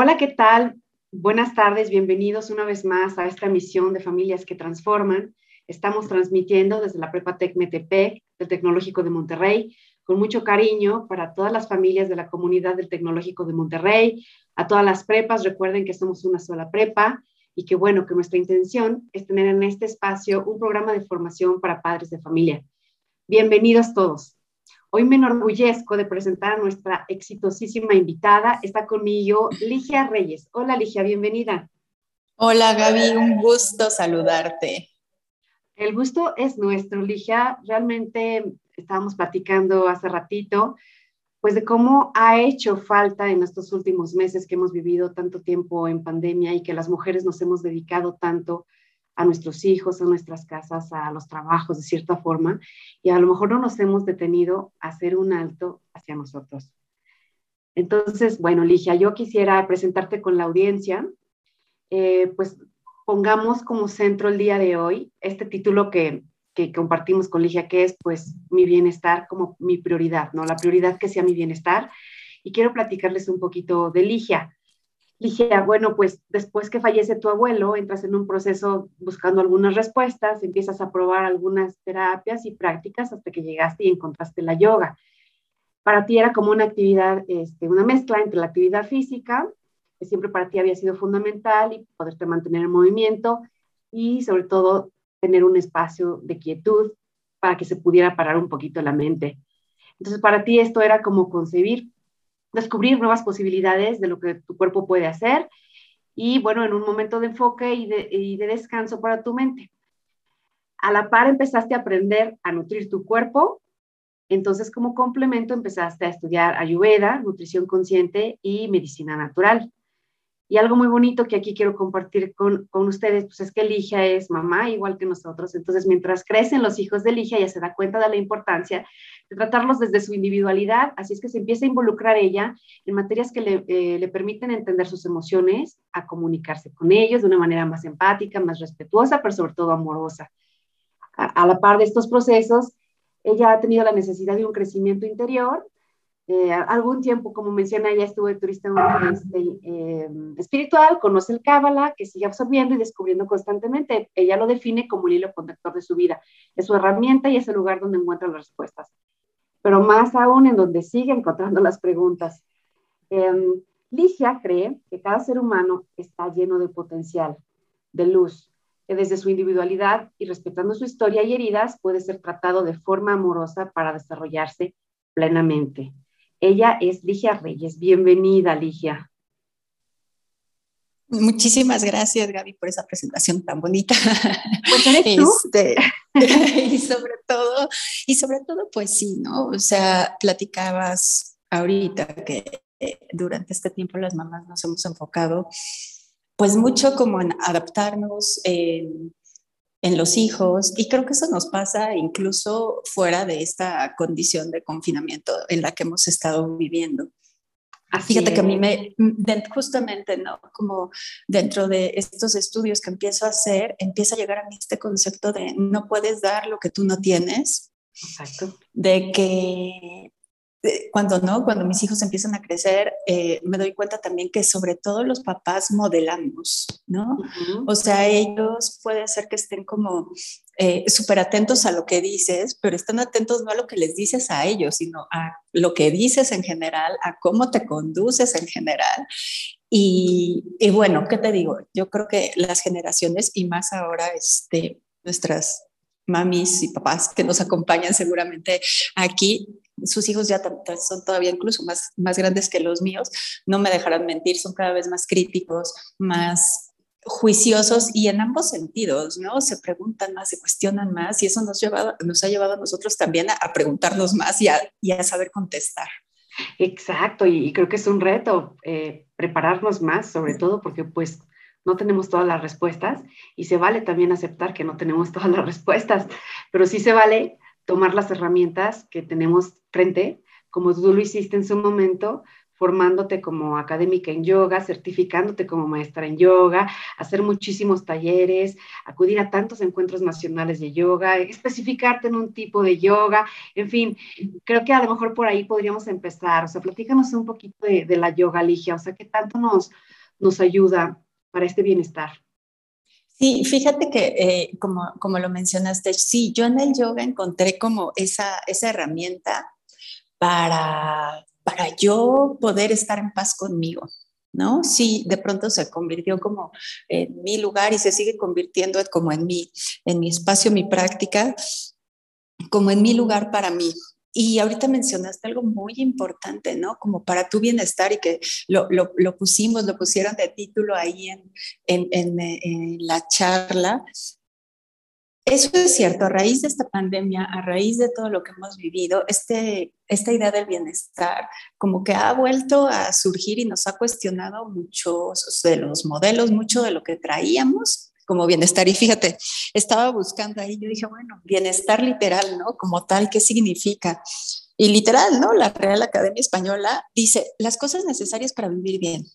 Hola, ¿qué tal? Buenas tardes, bienvenidos una vez más a esta misión de Familias que Transforman. Estamos transmitiendo desde la Prepa Tec Metepec, del Tecnológico de Monterrey, con mucho cariño para todas las familias de la comunidad del Tecnológico de Monterrey, a todas las prepas. Recuerden que somos una sola prepa y que bueno, que nuestra intención es tener en este espacio un programa de formación para padres de familia. Bienvenidos todos. Hoy me enorgullezco de presentar a nuestra exitosísima invitada. Está conmigo Ligia Reyes. Hola Ligia, bienvenida. Hola Gaby, un gusto saludarte. El gusto es nuestro, Ligia. Realmente estábamos platicando hace ratito, pues de cómo ha hecho falta en estos últimos meses que hemos vivido tanto tiempo en pandemia y que las mujeres nos hemos dedicado tanto a nuestros hijos, a nuestras casas, a los trabajos de cierta forma, y a lo mejor no nos hemos detenido a hacer un alto hacia nosotros. Entonces, bueno, Ligia, yo quisiera presentarte con la audiencia, eh, pues pongamos como centro el día de hoy este título que, que compartimos con Ligia, que es pues mi bienestar como mi prioridad, ¿no? La prioridad que sea mi bienestar. Y quiero platicarles un poquito de Ligia. Ligia, bueno, pues después que fallece tu abuelo, entras en un proceso buscando algunas respuestas, empiezas a probar algunas terapias y prácticas hasta que llegaste y encontraste la yoga. Para ti era como una actividad, este, una mezcla entre la actividad física, que siempre para ti había sido fundamental, y poderte mantener en movimiento, y sobre todo tener un espacio de quietud para que se pudiera parar un poquito la mente. Entonces, para ti esto era como concebir descubrir nuevas posibilidades de lo que tu cuerpo puede hacer y bueno, en un momento de enfoque y de, descanso para tu mente. A la par empezaste a aprender a nutrir tu cuerpo, entonces como complemento empezaste a estudiar ayurveda, nutrición consciente y medicina natural. Y algo muy bonito que aquí quiero compartir con, con, ustedes, pues es que Ligia es mamá igual que nosotros. Entonces, mientras crecen los hijos de Ligia, ya se da cuenta de la importancia de tratarlos desde su individualidad. Así es que se empieza a involucrar ella en materias que le, eh, le permiten entender sus emociones, a comunicarse con ellos de una manera más empática, más respetuosa, pero sobre todo amorosa. A, la par de estos procesos, ella ha tenido la necesidad de un crecimiento interior eh, algún tiempo, como menciona, ella estuvo de turista este, eh, espiritual, conoce el Cábala, que sigue absorbiendo y descubriendo constantemente. Ella lo define como el hilo conductor de su vida. Es su herramienta y es el lugar donde encuentra las respuestas. Pero más aún en donde sigue encontrando las preguntas. Eh, Ligia cree que cada ser humano está lleno de potencial, de luz, que desde su individualidad y respetando su historia y heridas puede ser tratado de forma amorosa para desarrollarse plenamente. Ella es Ligia Reyes. Bienvenida, Ligia. Muchísimas gracias, Gaby, por esa presentación tan bonita. Pues eres tú. Este, y sobre todo, y sobre todo, pues sí, ¿no? O sea, platicabas ahorita que eh, durante este tiempo las mamás nos hemos enfocado, pues mucho como en adaptarnos, en en los hijos y creo que eso nos pasa incluso fuera de esta condición de confinamiento en la que hemos estado viviendo. Fíjate que a mí me, justamente, ¿no? Como dentro de estos estudios que empiezo a hacer, empieza a llegar a mí este concepto de no puedes dar lo que tú no tienes. Exacto. De que cuando no, cuando mis hijos empiezan a crecer, eh, me doy cuenta también que sobre todo los papás modelamos, ¿no? O sea, ellos puede ser que estén como eh, súper atentos a lo que dices, pero están atentos no a lo que les dices a ellos, sino a lo que dices en general, a cómo te conduces en general. Y, y bueno, ¿qué te digo? Yo creo que las generaciones y más ahora, este, nuestras mamis y papás que nos acompañan seguramente aquí, sus hijos ya son todavía incluso más, más grandes que los míos, no me dejarán mentir, son cada vez más críticos, más juiciosos y en ambos sentidos, ¿no? Se preguntan más, se cuestionan más y eso nos, lleva, nos ha llevado a nosotros también a, preguntarnos más y a, saber contestar. Exacto, y, creo que es un reto eh, prepararnos más, sobre todo porque pues no tenemos todas las respuestas y se vale también aceptar que no tenemos todas las respuestas, pero sí se vale tomar las herramientas que tenemos frente, como tú lo hiciste en su momento, formándote como académica en yoga, certificándote como maestra en yoga, hacer muchísimos talleres, acudir a tantos encuentros nacionales de yoga, especificarte en un tipo de yoga, en fin, creo que a lo mejor por ahí podríamos empezar. O sea, platícanos un poquito de, la yoga, Ligia, o sea, qué tanto nos, nos ayuda para este bienestar. Sí, fíjate que eh, como, como lo mencionaste, sí, yo en el yoga encontré como esa, esa herramienta para, para yo poder estar en paz conmigo. ¿no? Sí, de pronto se convirtió como en mi lugar y se sigue convirtiendo como en mi, en mi espacio, mi práctica, como en mi lugar para mí. Y ahorita mencionaste algo muy importante, ¿no? Como para tu bienestar y que lo, lo, lo pusimos, lo pusieron de título ahí en, en, en, en la charla, eso es cierto, a raíz de esta pandemia, a raíz de todo lo que hemos vivido, este, esta idea del bienestar como que ha vuelto a surgir y nos ha cuestionado muchos de los modelos, mucho de lo que traíamos como bienestar. Y fíjate, estaba buscando ahí, yo dije, bueno, bienestar literal, ¿no? Como tal, ¿qué significa? Y literal, ¿no? La Real Academia Española dice, las cosas necesarias para vivir bien.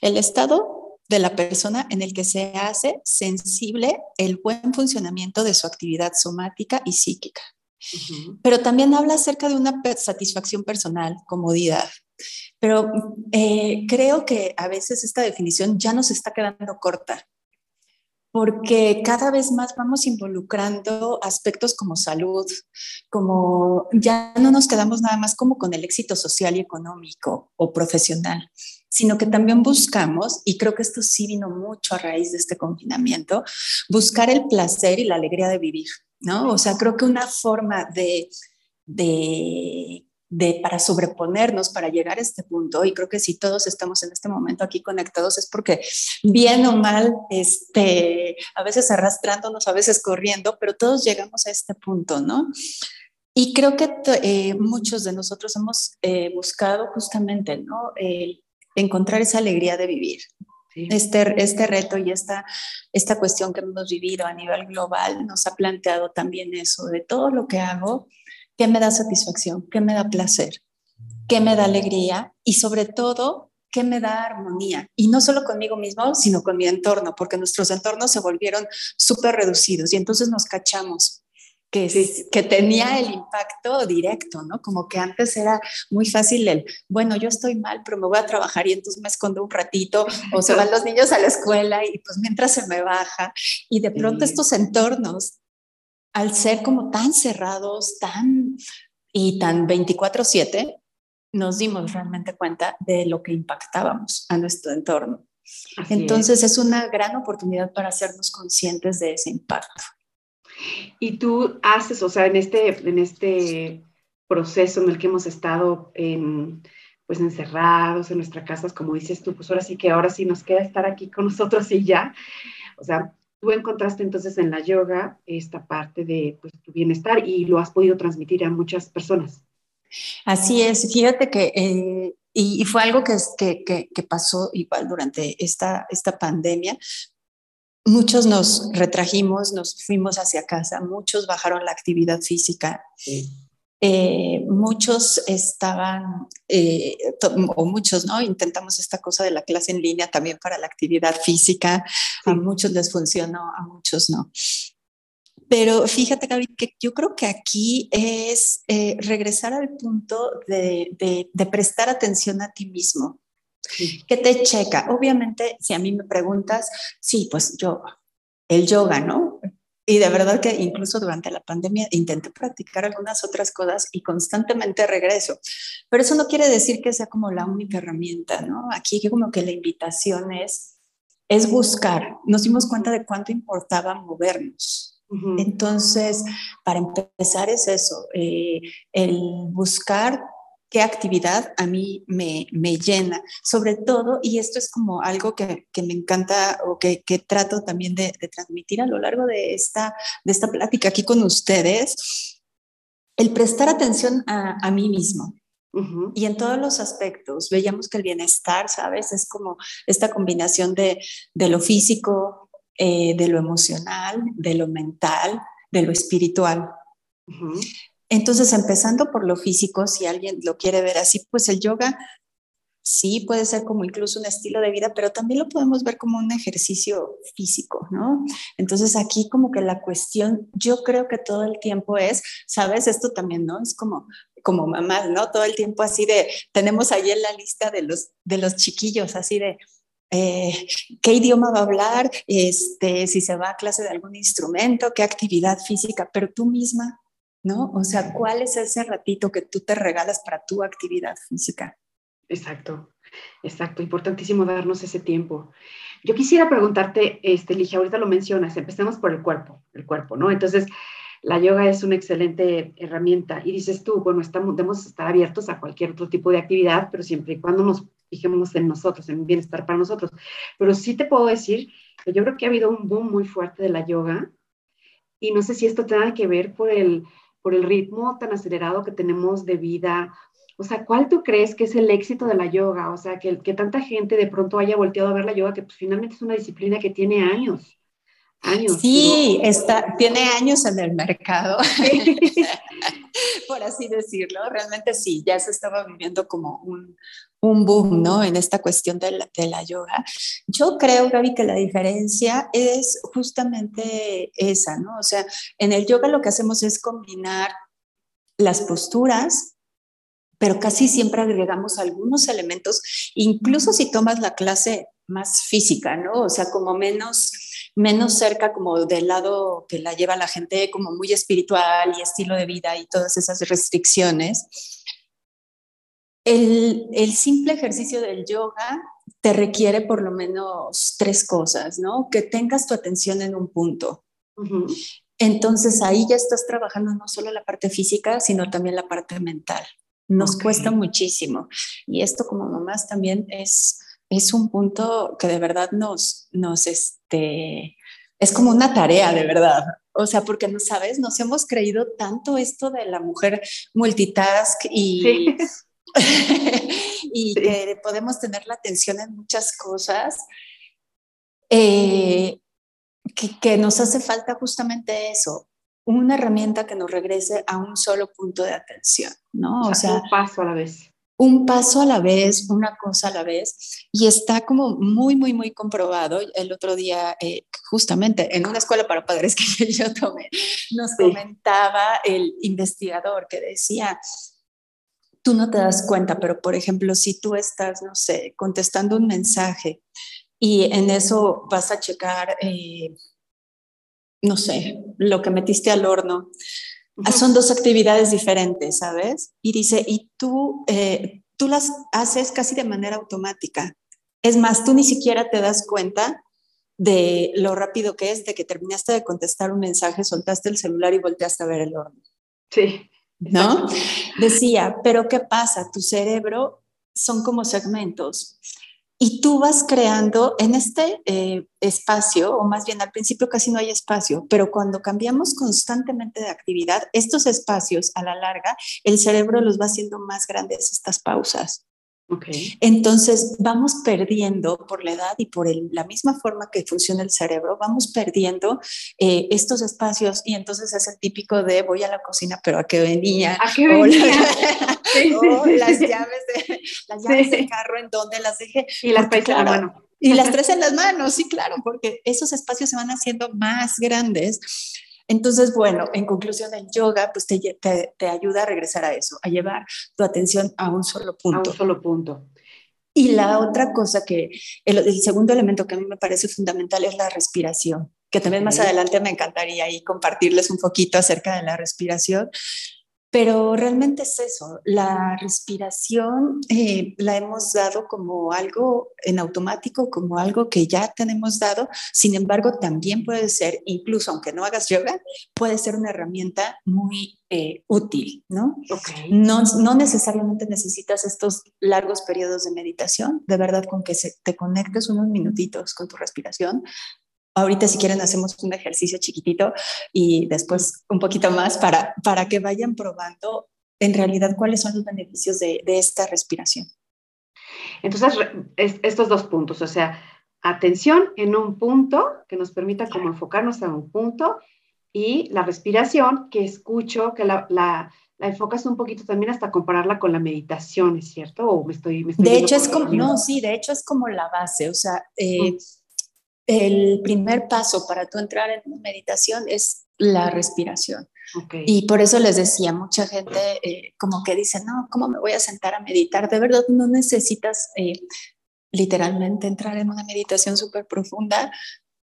El estado de la persona en el que se hace sensible el buen funcionamiento de su actividad somática y psíquica. Pero también habla acerca de una satisfacción personal, comodidad. Pero eh, creo que a veces esta definición ya nos está quedando corta, porque cada vez más vamos involucrando aspectos como salud, como ya no nos quedamos nada más como con el éxito social y económico o profesional, sino que también buscamos, y creo que esto sí vino mucho a raíz de este confinamiento, buscar el placer y la alegría de vivir, ¿no? O sea, creo que una forma de, de, de para sobreponernos, para llegar a este punto, y creo que si todos estamos en este momento aquí conectados es porque bien o mal, este, a veces arrastrándonos, a veces corriendo, pero todos llegamos a este punto, ¿no? Y creo que eh, muchos de nosotros hemos eh, buscado justamente, ¿no? El encontrar esa alegría de vivir. Este, este reto y esta, esta cuestión que hemos vivido a nivel global nos ha planteado también eso, de todo lo que hago, qué me da satisfacción, qué me da placer, qué me da alegría y sobre todo, qué me da armonía. Y no solo conmigo mismo, sino con mi entorno, porque nuestros entornos se volvieron súper reducidos y entonces nos cachamos que, que tenía el impacto directo, ¿no? Como que antes era muy fácil el, bueno, yo estoy mal, pero me voy a trabajar y entonces me escondo un ratito, o se van los niños a la escuela y pues mientras se me baja. Y de pronto estos entornos, al ser como tan cerrados, tan y tan 24/7, nos dimos realmente cuenta de lo que impactábamos a nuestro entorno. Entonces es una gran oportunidad para hacernos conscientes de ese impacto. Y tú haces, o sea, en este, en este proceso en el que hemos estado pues encerrados en nuestras casas, como dices tú, pues ahora sí que ahora sí nos queda estar aquí con nosotros y ya. O sea, tú encontraste entonces en la yoga esta parte de pues, tu bienestar y lo has podido transmitir a muchas personas. Así es, fíjate que, eh, y, fue algo que, que, que, pasó igual durante esta, esta pandemia, Muchos nos retrajimos, nos fuimos hacia casa, muchos bajaron la actividad física. Eh, muchos estaban, eh, o muchos, ¿no? Intentamos esta cosa de la clase en línea también para la actividad física. A muchos les funcionó, a muchos no. Pero fíjate, Gaby, que yo creo que aquí es eh, regresar al punto de, de, prestar atención a ti mismo. ¿Qué te checa? Obviamente, si a mí me preguntas, sí, pues yo, el yoga, ¿no? Y de verdad que incluso durante la pandemia intenté practicar algunas otras cosas y constantemente regreso. Pero eso no quiere decir que sea como la única herramienta, ¿no? Aquí como que la invitación es, es buscar. Nos dimos cuenta de cuánto importaba movernos. Entonces, para empezar es eso, eh, el buscar qué actividad a mí me, me, llena, sobre todo, y esto es como algo que, que me encanta o que, que trato también de, de, transmitir a lo largo de esta, de esta plática aquí con ustedes, el prestar atención a, a mí mismo. Y en todos los aspectos, veíamos que el bienestar, ¿sabes? Es como esta combinación de, de lo físico, eh, de lo emocional, de lo mental, de lo espiritual. Entonces, empezando por lo físico, si alguien lo quiere ver así, pues el yoga sí puede ser como incluso un estilo de vida, pero también lo podemos ver como un ejercicio físico, ¿no? Entonces aquí como que la cuestión, yo creo que todo el tiempo es, sabes, esto también, ¿no? Es como como mamás, ¿no? Todo el tiempo así de, tenemos ahí en la lista de los, de los chiquillos, así de, eh, qué idioma va a hablar, este, si se va a clase de algún instrumento, qué actividad física, pero tú misma, ¿no? O sea, ¿cuál es ese ratito que tú te regalas para tu actividad física? Exacto, exacto, importantísimo darnos ese tiempo. Yo quisiera preguntarte, este, Ligia, ahorita lo mencionas, empecemos por el cuerpo, el cuerpo, ¿no? Entonces, la yoga es una excelente herramienta y dices tú, bueno, estamos, debemos estar abiertos a cualquier otro tipo de actividad, pero siempre y cuando nos fijemos en nosotros, en bienestar para nosotros. Pero sí te puedo decir que yo creo que ha habido un boom muy fuerte de la yoga y no sé si esto tenga que ver por el, por el ritmo tan acelerado que tenemos de vida. O sea, ¿cuál tú crees que es el éxito de la yoga? O sea, que, que tanta gente de pronto haya volteado a ver la yoga, que pues, finalmente es una disciplina que tiene años. Sí, está, tiene años en el mercado, por así decirlo. Realmente sí, ya se estaba viviendo como un, un boom, ¿no? En esta cuestión de la, de la, yoga. Yo creo, Gaby, que la diferencia es justamente esa, ¿no? O sea, en el yoga lo que hacemos es combinar las posturas, pero casi siempre agregamos algunos elementos, incluso si tomas la clase más física, ¿no? O sea, como menos menos cerca como del lado que la lleva la gente como muy espiritual y estilo de vida y todas esas restricciones. El, simple ejercicio del yoga te requiere por lo menos tres cosas, ¿no? Que tengas tu atención en un punto. Entonces ahí ya estás trabajando no solo la parte física, sino también la parte mental. Nos cuesta muchísimo. Y esto como mamás también es, es un punto que de verdad nos, nos, este, es como una tarea de verdad. O sea, porque no sabes, nos hemos creído tanto esto de la mujer multitask y, y que podemos tener la atención en muchas cosas, eh, que, que, nos hace falta justamente eso, una herramienta que nos regrese a un solo punto de atención, ¿no? O sea, un paso a la vez un paso a la vez, una cosa a la vez, y está como muy, muy, muy comprobado. El otro día, eh, justamente en una escuela para padres que yo tomé, nos comentaba el investigador que decía, tú no te das cuenta, pero por ejemplo, si tú estás, no sé, contestando un mensaje y en eso vas a checar, eh, no sé, lo que metiste al horno, son dos actividades diferentes, ¿sabes? Y dice, y tú, eh, tú las haces casi de manera automática. Es más, tú ni siquiera te das cuenta de lo rápido que es, de que terminaste de contestar un mensaje, soltaste el celular y volteaste a ver el horno. Sí. ¿No? Decía, pero ¿qué pasa? Tu cerebro son como segmentos y tú vas creando en este eh, espacio, o más bien al principio casi no hay espacio, pero cuando cambiamos constantemente de actividad, estos espacios a la larga, el cerebro los va haciendo más grandes estas pausas. Entonces vamos perdiendo por la edad y por la misma forma que funciona el cerebro, vamos perdiendo eh, estos espacios y entonces es el típico de voy a la cocina, pero a qué venía. ¿A qué venía? O, las llaves, de, las llaves del carro en donde las dejé. Y las traes en la mano. Y las tres en las manos, sí, claro, porque esos espacios se van haciendo más grandes entonces, bueno, en conclusión, el yoga pues te, te, ayuda a regresar a eso, a llevar tu atención a un solo punto. A un solo punto. Y la otra cosa que, el, segundo elemento que a mí me parece fundamental es la respiración, que también más adelante me encantaría ahí compartirles un poquito acerca de la respiración, pero realmente es eso, la respiración eh, la hemos dado como algo en automático, como algo que ya tenemos dado, sin embargo también puede ser, incluso aunque no hagas yoga, puede ser una herramienta muy eh, útil, ¿no? ¿no? No necesariamente necesitas estos largos periodos de meditación, de verdad con que se, te conectes unos minutitos con tu respiración, Ahorita si quieren hacemos un ejercicio chiquitito y después un poquito más para, para que vayan probando en realidad cuáles son los beneficios de, de esta respiración. Entonces, estos dos puntos, o sea, atención en un punto que nos permita como enfocarnos en un punto y la respiración, que escucho que la, la, la enfocas un poquito también hasta compararla con la meditación, ¿es cierto? ¿O me estoy, de hecho, es como, no, sí, de hecho es como la base, o sea, eh, el primer paso para tú entrar en meditación es la respiración. Y por eso les decía, mucha gente eh, como que dice, no, ¿cómo me voy a sentar a meditar? De verdad, no necesitas eh, literalmente entrar en una meditación súper profunda.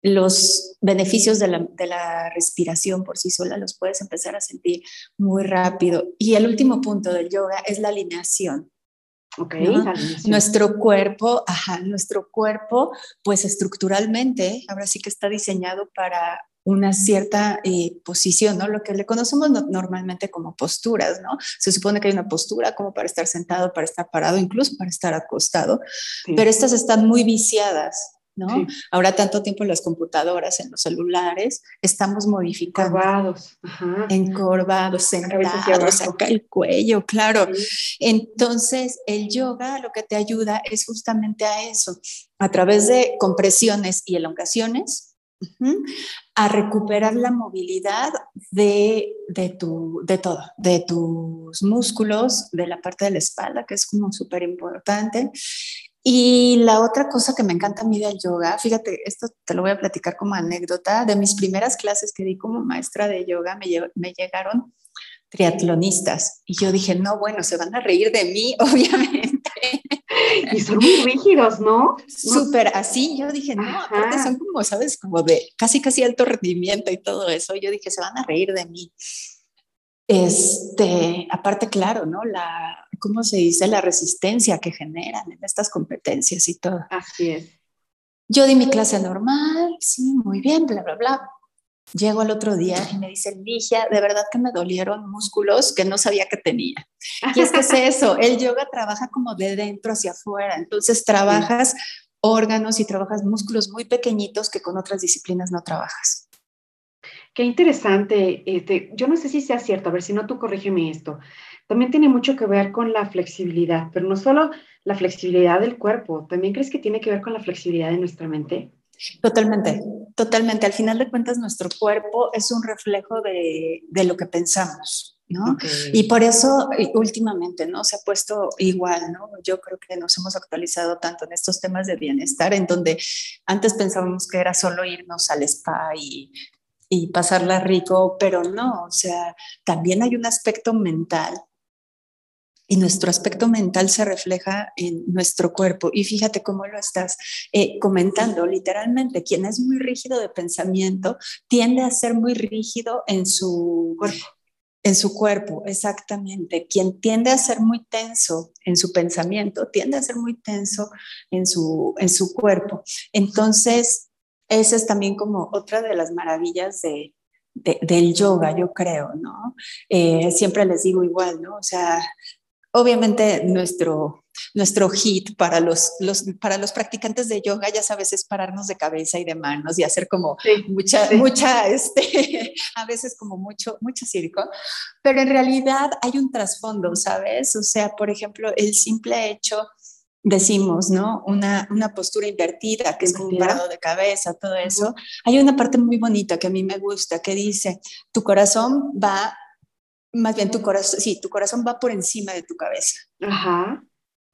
Los beneficios de la, de la, respiración por sí sola los puedes empezar a sentir muy rápido. Y el último punto del yoga es la alineación. Okay, Nuestro cuerpo, ajá, nuestro cuerpo, pues estructuralmente, ahora sí que está diseñado para una cierta eh, posición, ¿no? Lo que le conocemos normalmente como posturas, ¿no? Se supone que hay una postura como para estar sentado, para estar parado, incluso para estar acostado, pero estas están muy viciadas, ¿no? Ahora tanto tiempo en las computadoras, en los celulares, estamos modificando. Encorvados. Encorvados, sentados, acá el cuello, claro. Entonces, el yoga lo que te ayuda es justamente a eso, a través de compresiones y elongaciones, a recuperar la movilidad de, de, tu, de todo, de tus músculos, de la parte de la espalda, que es como súper importante. Y la otra cosa que me encanta a mí del yoga, fíjate, esto te lo voy a platicar como anécdota, de mis primeras clases que di como maestra de yoga, me, me llegaron triatlonistas y yo dije, no, bueno, se van a reír de mí, obviamente. Y son muy rígidos, ¿no? Súper así, yo dije, no, aparte son como, ¿sabes? Como de casi, casi alto rendimiento y todo eso. Yo dije, se van a reír de mí. Este, aparte, claro, ¿no? La, ¿cómo se dice? La resistencia que generan en estas competencias y todo. Así es. Yo di mi clase normal, sí, muy bien, bla, bla, bla. Llego al otro día y me dice, Ligia, de verdad que me dolieron músculos que no sabía que tenía. Y es que es eso, el yoga trabaja como de dentro hacia afuera, entonces trabajas órganos y trabajas músculos muy pequeñitos que con otras disciplinas no trabajas. Qué interesante. Este, yo no sé si sea cierto, a ver si no tú corrígeme esto. También tiene mucho que ver con la flexibilidad, pero no solo la flexibilidad del cuerpo, ¿también crees que tiene que ver con la flexibilidad de nuestra mente? Totalmente, totalmente. Al final de cuentas, nuestro cuerpo es un reflejo de, de lo que pensamos. ¿no? Y por eso últimamente, ¿no? Se ha puesto igual, ¿no? Yo creo que nos hemos actualizado tanto en estos temas de bienestar, en donde antes pensábamos que era solo irnos al spa y, y pasarla rico, pero no, o sea, también hay un aspecto mental y nuestro aspecto mental se refleja en nuestro cuerpo. Y fíjate cómo lo estás eh, comentando, literalmente, quien es muy rígido de pensamiento tiende a ser muy rígido en su cuerpo. En su cuerpo, exactamente. Quien tiende a ser muy tenso en su pensamiento, tiende a ser muy tenso en su, en su cuerpo. Entonces, esa es también como otra de las maravillas de, del yoga, yo creo, ¿no? Eh, siempre les digo igual, ¿no? O sea, Obviamente nuestro, nuestro hit para los, los, para los practicantes de yoga, ya sabes, es pararnos de cabeza y de manos y hacer como mucha, mucha, este, a veces como mucho, mucho circo, pero en realidad hay un trasfondo, ¿sabes? O sea, por ejemplo, el simple hecho, decimos, ¿no? Una, una postura invertida, que es como un parado de cabeza, todo eso. Hay una parte muy bonita que a mí me gusta, que dice, tu corazón va más bien tu corazón, sí, tu corazón va por encima de tu cabeza. Ajá.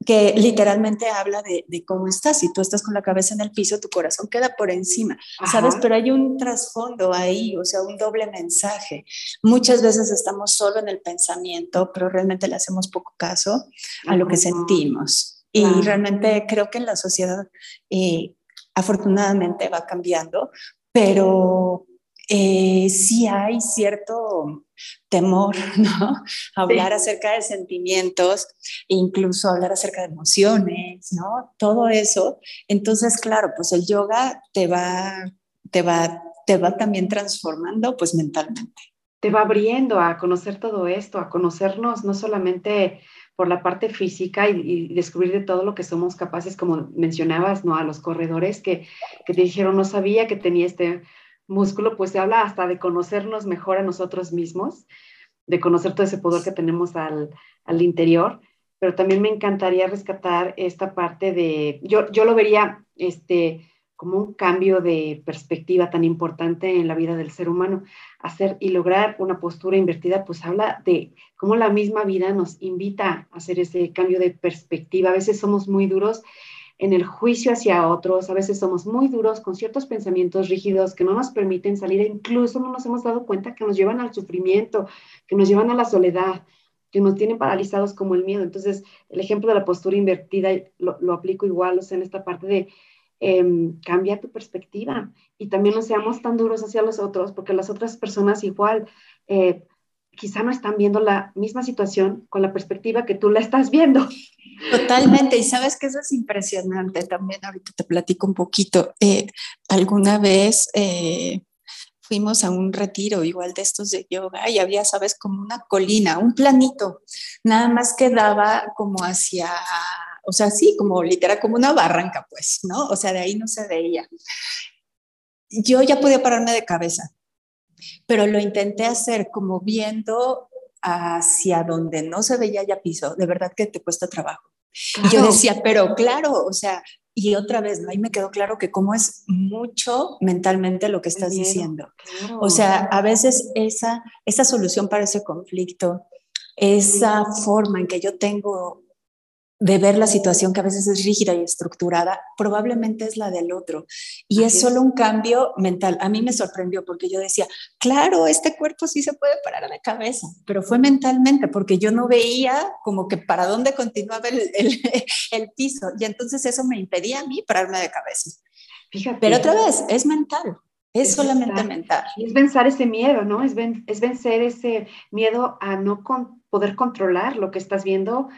Que literalmente habla de, cómo estás. Si tú estás con la cabeza en el piso, tu corazón queda por encima, ¿sabes? Pero hay un trasfondo ahí, o sea, un doble mensaje. Muchas veces estamos solo en el pensamiento, pero realmente le hacemos poco caso a lo que sentimos. Y realmente creo que en la sociedad, eh, afortunadamente, va cambiando, pero eh, sí hay cierto temor, ¿no? Hablar acerca de sentimientos, incluso hablar acerca de emociones, ¿no? Todo eso. Entonces, claro, pues el yoga te va, te va, te va también transformando, pues mentalmente. Te va abriendo a conocer todo esto, a conocernos no solamente por la parte física y, descubrir de todo lo que somos capaces, como mencionabas, ¿no? A los corredores que, que te dijeron, no sabía que tenía este músculo, pues se habla hasta de conocernos mejor a nosotros mismos, de conocer todo ese poder que tenemos al, al interior, pero también me encantaría rescatar esta parte de, yo, yo lo vería este, como un cambio de perspectiva tan importante en la vida del ser humano. Hacer y lograr una postura invertida, pues habla de cómo la misma vida nos invita a hacer ese cambio de perspectiva. A veces somos muy duros en el juicio hacia otros, a veces somos muy duros con ciertos pensamientos rígidos que no nos permiten salir. E incluso no nos hemos dado cuenta que nos llevan al sufrimiento, que nos llevan a la soledad, que nos tienen paralizados como el miedo. Entonces, el ejemplo de la postura invertida lo, lo aplico igual, o sea, en esta parte de Em, cambia tu perspectiva. Y también no seamos tan duros hacia los otros, porque las otras personas igual eh, quizá no están viendo la misma situación con la perspectiva que tú la estás viendo. Totalmente, y sabes que eso es impresionante también, ahorita te platico un poquito. Eh, alguna vez eh, fuimos a un retiro igual de estos de yoga y había, sabes, como una colina, un planito, nada más quedaba como hacia o sea, sí, como literal, como una barranca, pues, ¿no? O sea, de ahí no se veía. Yo ya podía pararme de cabeza, pero lo intenté hacer como viendo hacia donde no se veía ya piso, de verdad que te cuesta trabajo. Y yo decía, pero claro, o sea, y otra vez, ¿no? ahí me quedó claro que como es mucho mentalmente lo que estás diciendo. O sea, a veces esa, esa solución para ese conflicto, esa forma en que yo tengo de ver la situación que a veces es rígida y estructurada, probablemente es la del otro. Y es solo un cambio mental. A mí me sorprendió porque yo decía, claro, este cuerpo sí se puede parar de cabeza, pero fue mentalmente porque yo no veía como que para dónde continuaba el, el, piso. Y entonces eso me impedía a mí pararme de cabeza. Fíjate. Pero otra vez, es mental. Es, solamente mental. Es vencer ese miedo, ¿no? Es, es vencer ese miedo a no poder controlar lo que estás viendo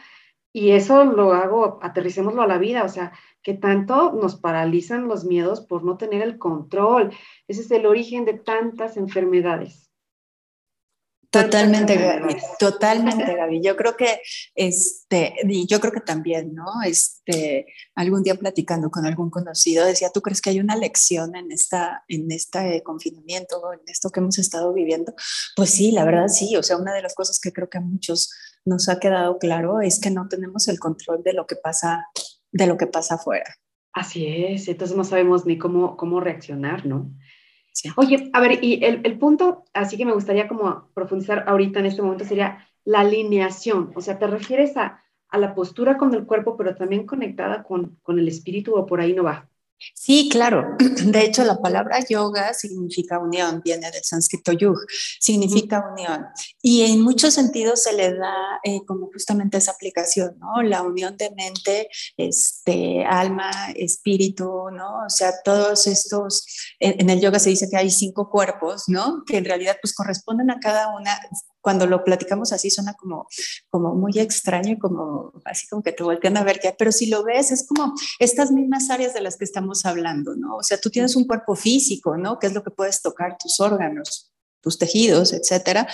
y eso lo hago, aterricémoslo a la vida, o sea, que tanto nos paralizan los miedos por no tener el control. Ese es el origen de tantas enfermedades. Totalmente, Gaby, totalmente, Gaby. Yo creo que, este, yo creo que también, ¿no? Este, algún día platicando con algún conocido decía, ¿tú crees que hay una lección en esta, en este confinamiento, en esto que hemos estado viviendo? Pues sí, la verdad sí. O sea, una de las cosas que creo que a muchos nos ha quedado claro es que no tenemos el control de lo que pasa, de lo que pasa afuera. Así es. Entonces no sabemos ni cómo, cómo reaccionar, ¿no? Oye, a ver, y el, el, punto, así que me gustaría como profundizar ahorita en este momento sería la alineación, o sea, te refieres a, a la postura con el cuerpo, pero también conectada con, con el espíritu o por ahí no va. Sí, claro. De hecho, la palabra yoga significa unión, viene del sánscrito yug, significa unión. Y en muchos sentidos se le da eh, como justamente esa aplicación, ¿no? La unión de mente, este, alma, espíritu, ¿no? O sea, todos estos, en el yoga se dice que hay cinco cuerpos, ¿no? Que en realidad pues corresponden a cada una cuando lo platicamos así suena como, como muy extraño y como así como que te voltean a ver ya, pero si lo ves es como estas mismas áreas de las que estamos hablando, ¿no? O sea, tú tienes un cuerpo físico, ¿no? Que es lo que puedes tocar, tus órganos, tus tejidos, etcétera.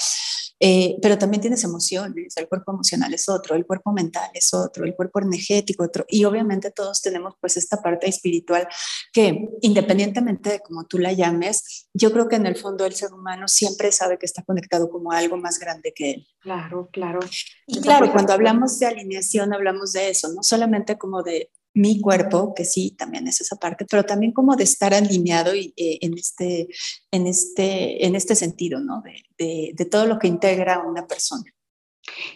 Eh, pero también tienes emociones, el cuerpo emocional es otro, el cuerpo mental es otro, el cuerpo energético otro, y obviamente todos tenemos pues esta parte espiritual que independientemente de cómo tú la llames, yo creo que en el fondo el ser humano siempre sabe que está conectado como algo más grande que él. Claro, claro. Y claro, cuando hablamos de alineación hablamos de eso, no solamente como de mi cuerpo, que sí, también es esa parte, pero también como de estar alineado y, eh, en, este, en, este, en este sentido, ¿no? De, de, todo lo que integra a una persona.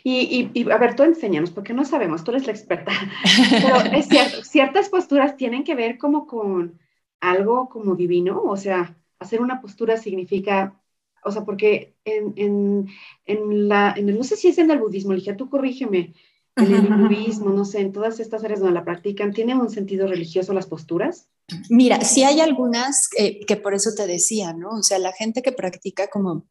Y, y, a ver, tú enséñanos, porque no sabemos, tú eres la experta, pero es cierto, ciertas posturas tienen que ver como con algo como divino, o sea, hacer una postura significa, o sea, porque en, en, en la, en el, no sé si es en el budismo, Ligia, tú corrígeme, el hinduismo, no sé, en todas estas áreas donde la practican, ¿tiene un sentido religioso las posturas? Mira, sí hay algunas eh, que por eso te decía, ¿no? O sea, la gente que practica como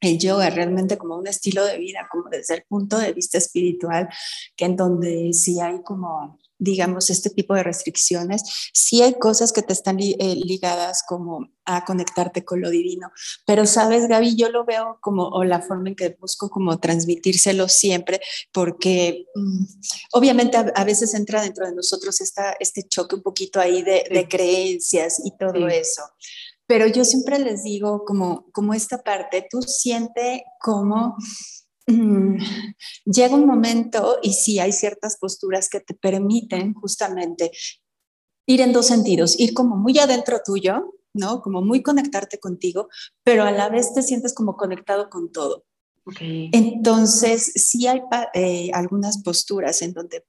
el yoga realmente como un estilo de vida, como desde el punto de vista espiritual, que en donde sí hay como digamos, este tipo de restricciones, sí hay cosas que te están eh, ligadas como a conectarte con lo divino, pero sabes, Gaby, yo lo veo como, o la forma en que busco como transmitírselo siempre, porque mm, obviamente a, veces entra dentro de nosotros esta, este choque un poquito ahí de, creencias y todo eso. Pero yo siempre les digo como, como esta parte, tú siente como Mm, llega un momento y sí hay ciertas posturas que te permiten justamente ir en dos sentidos, ir como muy adentro tuyo, ¿no? Como muy conectarte contigo, pero a la vez te sientes como conectado con todo. Entonces, sí hay eh, algunas posturas en donde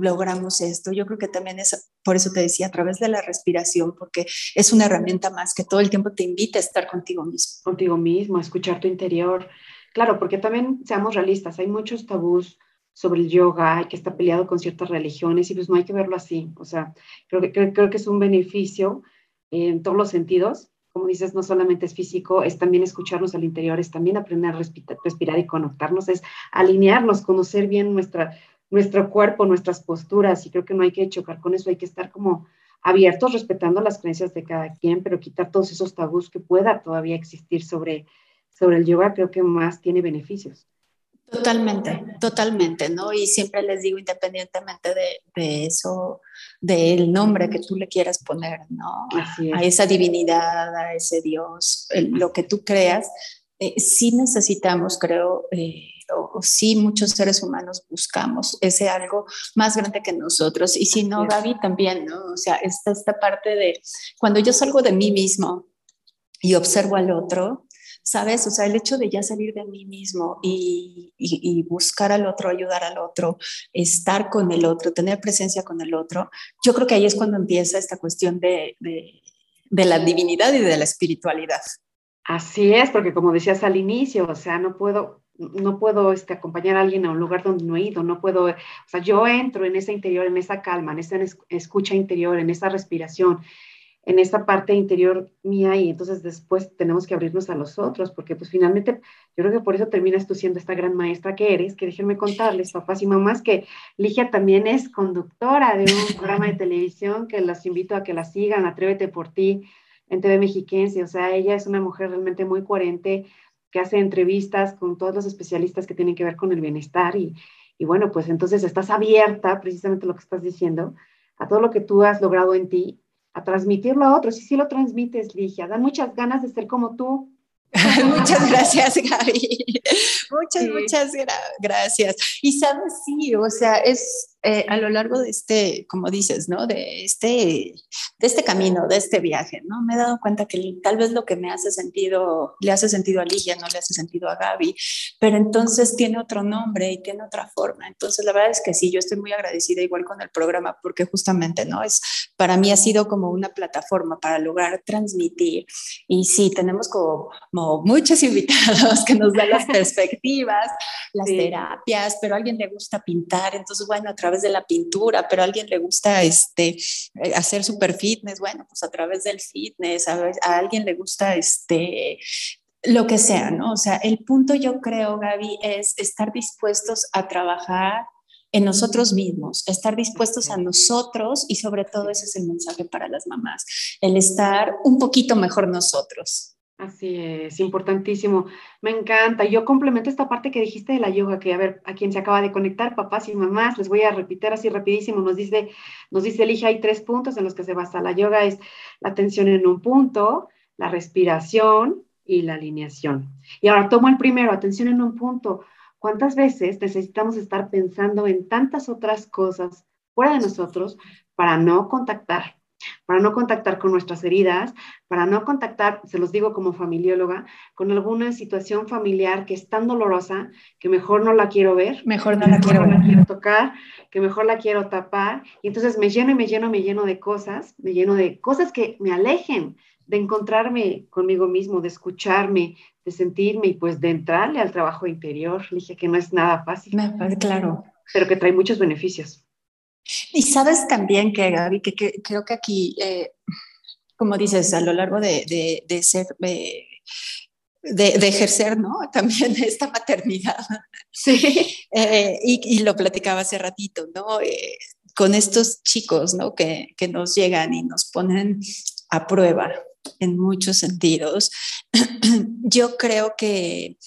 logramos esto. Yo creo que también es, por eso te decía, a través de la respiración, porque es una herramienta más que todo el tiempo te invita a estar contigo mismo. Contigo mismo, a escuchar tu interior. Claro, porque también seamos realistas, hay muchos tabús sobre el yoga, que está peleado con ciertas religiones y pues no hay que verlo así. O sea, creo que, creo, que es un beneficio en todos los sentidos. Como dices, no solamente es físico, es también escucharnos al interior, es también aprender a respirar, y conectarnos, es alinearnos, conocer bien nuestra, nuestro cuerpo, nuestras posturas y creo que no hay que chocar con eso, hay que estar como abiertos, respetando las creencias de cada quien, pero quitar todos esos tabús que pueda todavía existir sobre, sobre el yoga, creo que más tiene beneficios. Totalmente, totalmente, ¿no? Y siempre les digo, independientemente de, eso, del nombre que tú le quieras poner, ¿no? A esa divinidad, a ese Dios, lo que tú creas, eh, sí necesitamos, creo, eh, o, sí muchos seres humanos buscamos ese algo más grande que nosotros. Y si no, Gaby también, ¿no? O sea, esta, esta parte de cuando yo salgo de mí mismo y observo al otro, ¿sabes? O sea, el hecho de ya salir de mí mismo y, buscar al otro, ayudar al otro, estar con el otro, tener presencia con el otro, yo creo que ahí es cuando empieza esta cuestión de, la divinidad y de la espiritualidad. Así es, porque como decías al inicio, o sea, no puedo, no puedo este, acompañar a alguien a un lugar donde no he ido, no puedo, o sea, yo entro en ese interior, en esa calma, en esa escucha interior, en esa respiración, en esta parte interior mía y entonces después tenemos que abrirnos a los otros, porque pues finalmente yo creo que por eso terminas tú siendo esta gran maestra que eres, que déjenme contarles, papás y mamás, que Ligia también es conductora de un programa de televisión que los invito a que la sigan, Atrévete por ti, en TV Mexiquense, o sea, ella es una mujer realmente muy coherente, que hace entrevistas con todos los especialistas que tienen que ver con el bienestar y, y bueno, pues entonces estás abierta, precisamente lo que estás diciendo, a todo lo que tú has logrado en ti a transmitirlo a otros. Y si lo transmites, Ligia, dan muchas ganas de ser como tú. muchas gracias, Gaby. Muchas, muchas gracias. Y sabes, sí, o sea, es eh, a lo largo de este, como dices, ¿no? De este, de este camino, de este viaje, ¿no? Me he dado cuenta que tal vez lo que me hace sentido, le hace sentido a Ligia, no le hace sentido a Gaby, pero entonces tiene otro nombre y tiene otra forma. Entonces, la verdad es que sí, yo estoy muy agradecida igual con el programa porque justamente, ¿no? Es, para mí ha sido como una plataforma para lograr transmitir. Y sí, tenemos como, muchos invitados que nos dan las perspectivas, las terapias, pero a alguien le gusta pintar, entonces, bueno, a través través de la pintura, pero a alguien le gusta este, eh, hacer super fitness, bueno, pues a través del fitness, a, alguien le gusta este, lo que sea, ¿no? O sea, el punto yo creo, Gaby, es estar dispuestos a trabajar en nosotros mismos, estar dispuestos a nosotros y sobre todo ese es el mensaje para las mamás, el estar un poquito mejor nosotros. Así es, importantísimo. Me encanta. Yo complemento esta parte que dijiste de la yoga, que a ver, a quien se acaba de conectar, papás y mamás, les voy a repetir así rapidísimo. Nos dice, nos dice Elija, hay tres puntos en los que se basa la yoga, es la atención en un punto, la respiración y la alineación. Y ahora tomo el primero, atención en un punto. ¿Cuántas veces necesitamos estar pensando en tantas otras cosas fuera de nosotros para no contactar para no contactar con nuestras heridas, para no contactar, se los digo como familióloga, con alguna situación familiar que es tan dolorosa que mejor no la quiero ver. Mejor no la quiero ver. quiero tocar, que mejor la quiero tapar. Y entonces me lleno y me lleno, me lleno de cosas, me lleno de cosas que me alejen de encontrarme conmigo mismo, de escucharme, de sentirme y pues de entrarle al trabajo interior. Dije que no es nada fácil. Claro. Pero que trae muchos beneficios. Y sabes también que, Gaby, que, creo que aquí, eh, como dices, a lo largo de, de, ser... Eh, de, de, ejercer, ¿no? También esta maternidad. Sí. Eh, y, y, lo platicaba hace ratito, ¿no? con estos chicos, ¿no? Que, que, nos llegan y nos ponen a prueba en muchos sentidos. Yo creo que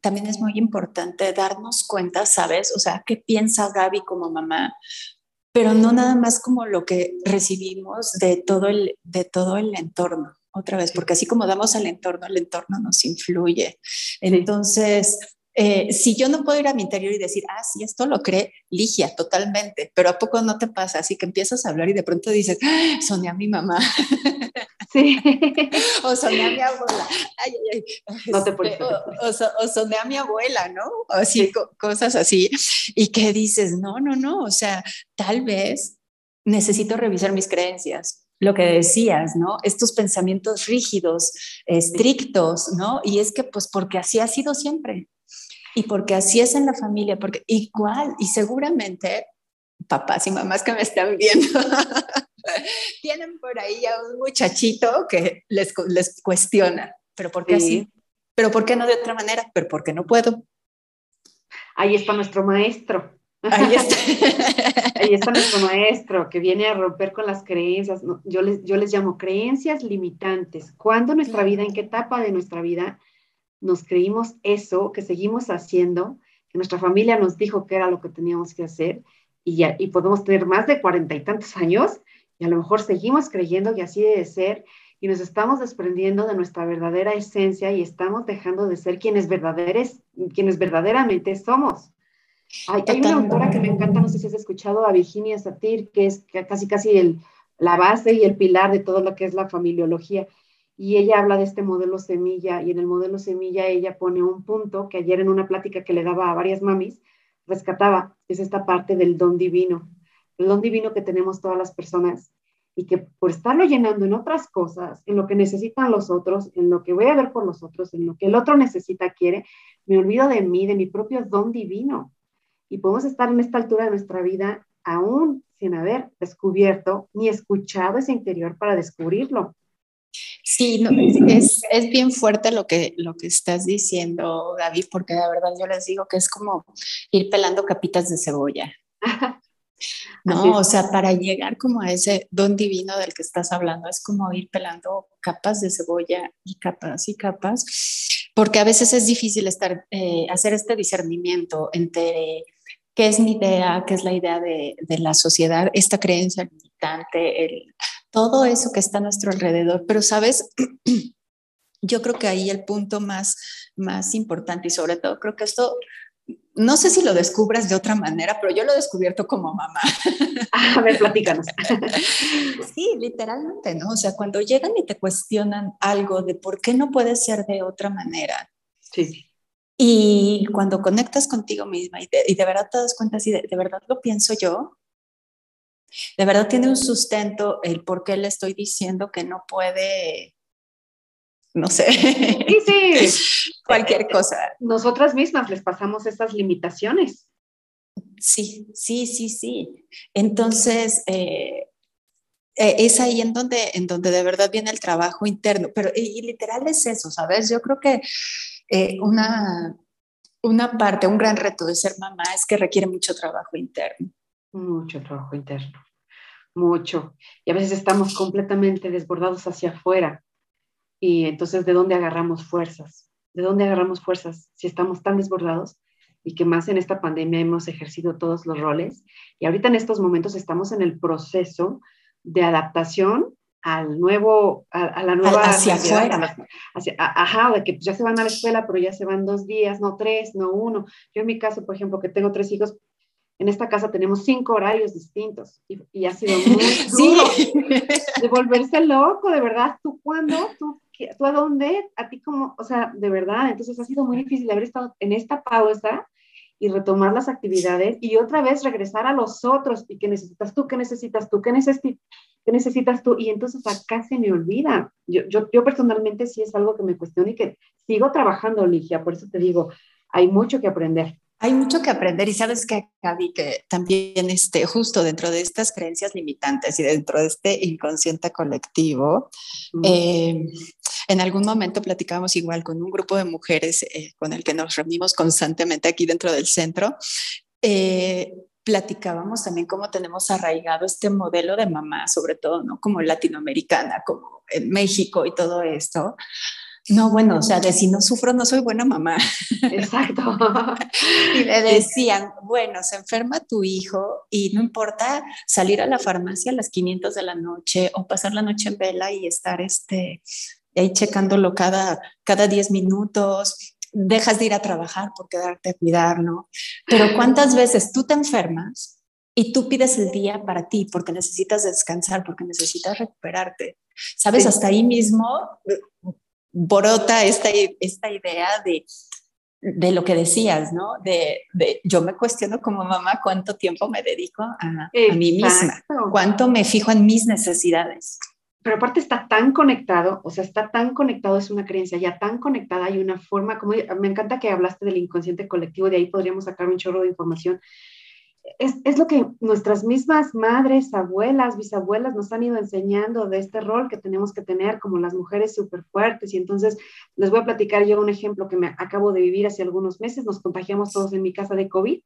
también es muy importante darnos cuenta, ¿sabes? O sea, ¿qué piensa Gaby como mamá? Pero no nada más como lo que recibimos de todo el, de todo el entorno, otra vez, porque así como damos al entorno, el entorno nos influye. Entonces, eh, si yo no puedo ir a mi interior y decir, ah, sí, esto lo cree Ligia, totalmente, pero ¿a poco no te pasa? Así que empiezas a hablar y de pronto dices, ¡Ah, soné a mi mamá. Sí. o soné a mi abuela. Ay, ay, ay. No te este, o, o, soné a mi abuela, ¿no? Así, cosas así. Y que dices, no, no, no, o sea, tal vez necesito revisar mis creencias lo que decías, ¿no? Estos pensamientos rígidos, estrictos, ¿no? Y es que pues porque así ha sido siempre. Y porque así es en la familia, porque igual, y seguramente papás y mamás que me están viendo, tienen por ahí a un muchachito que les, les cuestiona, pero ¿por qué así? ¿Pero por qué no de otra manera? ¿Pero por qué no puedo? Ahí está nuestro maestro. Ahí está. Ahí está nuestro maestro que viene a romper con las creencias. Yo les, yo les llamo creencias limitantes. ¿Cuándo nuestra vida, en qué etapa de nuestra vida nos creímos eso que seguimos haciendo, que nuestra familia nos dijo que era lo que teníamos que hacer y, ya, y podemos tener más de cuarenta y tantos años y a lo mejor seguimos creyendo que así debe ser y nos estamos desprendiendo de nuestra verdadera esencia y estamos dejando de ser quienes, verdaderes, quienes verdaderamente somos. Hay, una autora que me encanta, no sé si has escuchado, a Virginia Satir, que es casi casi el, la base y el pilar de todo lo que es la familiología. Y ella habla de este modelo semilla, y en el modelo semilla ella pone un punto que ayer en una plática que le daba a varias mamis, rescataba, es esta parte del don divino, el don divino que tenemos todas las personas y que por estarlo llenando en otras cosas, en lo que necesitan los otros, en lo que voy a ver por los otros, en lo que el otro necesita, quiere, me olvido de mí, de mi propio don divino y podemos estar en esta altura de nuestra vida aún sin haber descubierto ni escuchado ese interior para descubrirlo. Sí, es, es, bien fuerte lo que, lo que estás diciendo, David, porque de verdad yo les digo que es como ir pelando capitas de cebolla. No, o sea, para llegar como a ese don divino del que estás hablando, es como ir pelando capas de cebolla y capas y capas, porque a veces es difícil estar, eh, hacer este discernimiento entre qué es mi idea, qué es la idea de, la sociedad, esta creencia limitante, todo eso que está a nuestro alrededor. Pero, ¿sabes? Yo creo que ahí el punto más, más importante y sobre todo creo que esto, no sé si lo descubras de otra manera, pero yo lo he descubierto como mamá. A ver, platícanos. Sí, literalmente, ¿no? O sea, cuando llegan y te cuestionan algo de por qué no puede ser de otra manera. Sí. Y cuando conectas contigo misma y de, verdad te das cuenta si de, verdad lo pienso yo, de verdad tiene un sustento el por qué le estoy diciendo que no puede, no sé, sí, sí. cualquier cosa. Nosotras mismas les pasamos estas limitaciones. Sí, sí, sí, sí. Entonces, eh, eh, es ahí en donde, en donde de verdad viene el trabajo interno, pero y literal es eso, ¿sabes? Yo creo que eh, una, una parte, un gran reto de ser mamá es que requiere mucho trabajo interno. Mucho trabajo interno, mucho. Y a veces estamos completamente desbordados hacia afuera. Y entonces, ¿de dónde agarramos fuerzas? ¿De dónde agarramos fuerzas si estamos tan desbordados? Y que más en esta pandemia hemos ejercido todos los roles. Y ahorita en estos momentos estamos en el proceso de adaptación al nuevo, a, la nueva... Hacia afuera. ajá, de que ya se van a la escuela, pero ya se van dos días, no tres, no uno. Yo en mi caso, por ejemplo, que tengo tres hijos, en esta casa tenemos cinco horarios distintos y, ha sido muy duro de volverse loco, de verdad. ¿Tú cuándo? ¿Tú, ¿Tú a dónde? A ti como, o sea, de verdad. Entonces ha sido muy difícil haber estado en esta pausa y retomar las actividades y otra vez regresar a los otros y qué necesitas tú, qué necesitas tú, qué necesitas ¿Qué necesitas tú? Y entonces acá se me olvida. Yo, yo, yo personalmente sí es algo que me cuestiona y que sigo trabajando, Ligia, por eso te digo, hay mucho que aprender. Hay mucho que aprender y sabes que, Gaby, que también este, justo dentro de estas creencias limitantes y dentro de este inconsciente colectivo, eh, en algún momento platicamos igual con un grupo de mujeres eh, con el que nos reunimos constantemente aquí dentro del centro. Eh, platicábamos también cómo tenemos arraigado este modelo de mamá, sobre todo, ¿no? Como latinoamericana, como en México y todo esto. No, bueno, o sea, de si no sufro, no soy buena mamá. Exacto. y me decían, bueno, se enferma tu hijo y no importa salir a la farmacia a las 500 de la noche o pasar la noche en vela y estar este, ahí checándolo cada, cada 10 minutos, dejas de ir a trabajar por quedarte a cuidar, ¿no? Pero ¿cuántas veces tú te enfermas y tú pides el día para ti porque necesitas descansar, porque necesitas recuperarte? ¿Sabes? Hasta ahí mismo borota esta, esta idea de, de lo que decías, ¿no? De, de, yo me cuestiono como mamá cuánto tiempo me dedico a, a mí misma, cuánto me fijo en mis necesidades pero aparte está tan conectado, o sea, está tan conectado, es una creencia ya tan conectada, hay una forma, como me encanta que hablaste del inconsciente colectivo, de ahí podríamos sacar un chorro de información. Es, lo que nuestras mismas madres, abuelas, bisabuelas nos han ido enseñando de este rol que tenemos que tener como las mujeres súper fuertes. Y entonces les voy a platicar yo un ejemplo que me acabo de vivir hace algunos meses. Nos contagiamos todos en mi casa de COVID.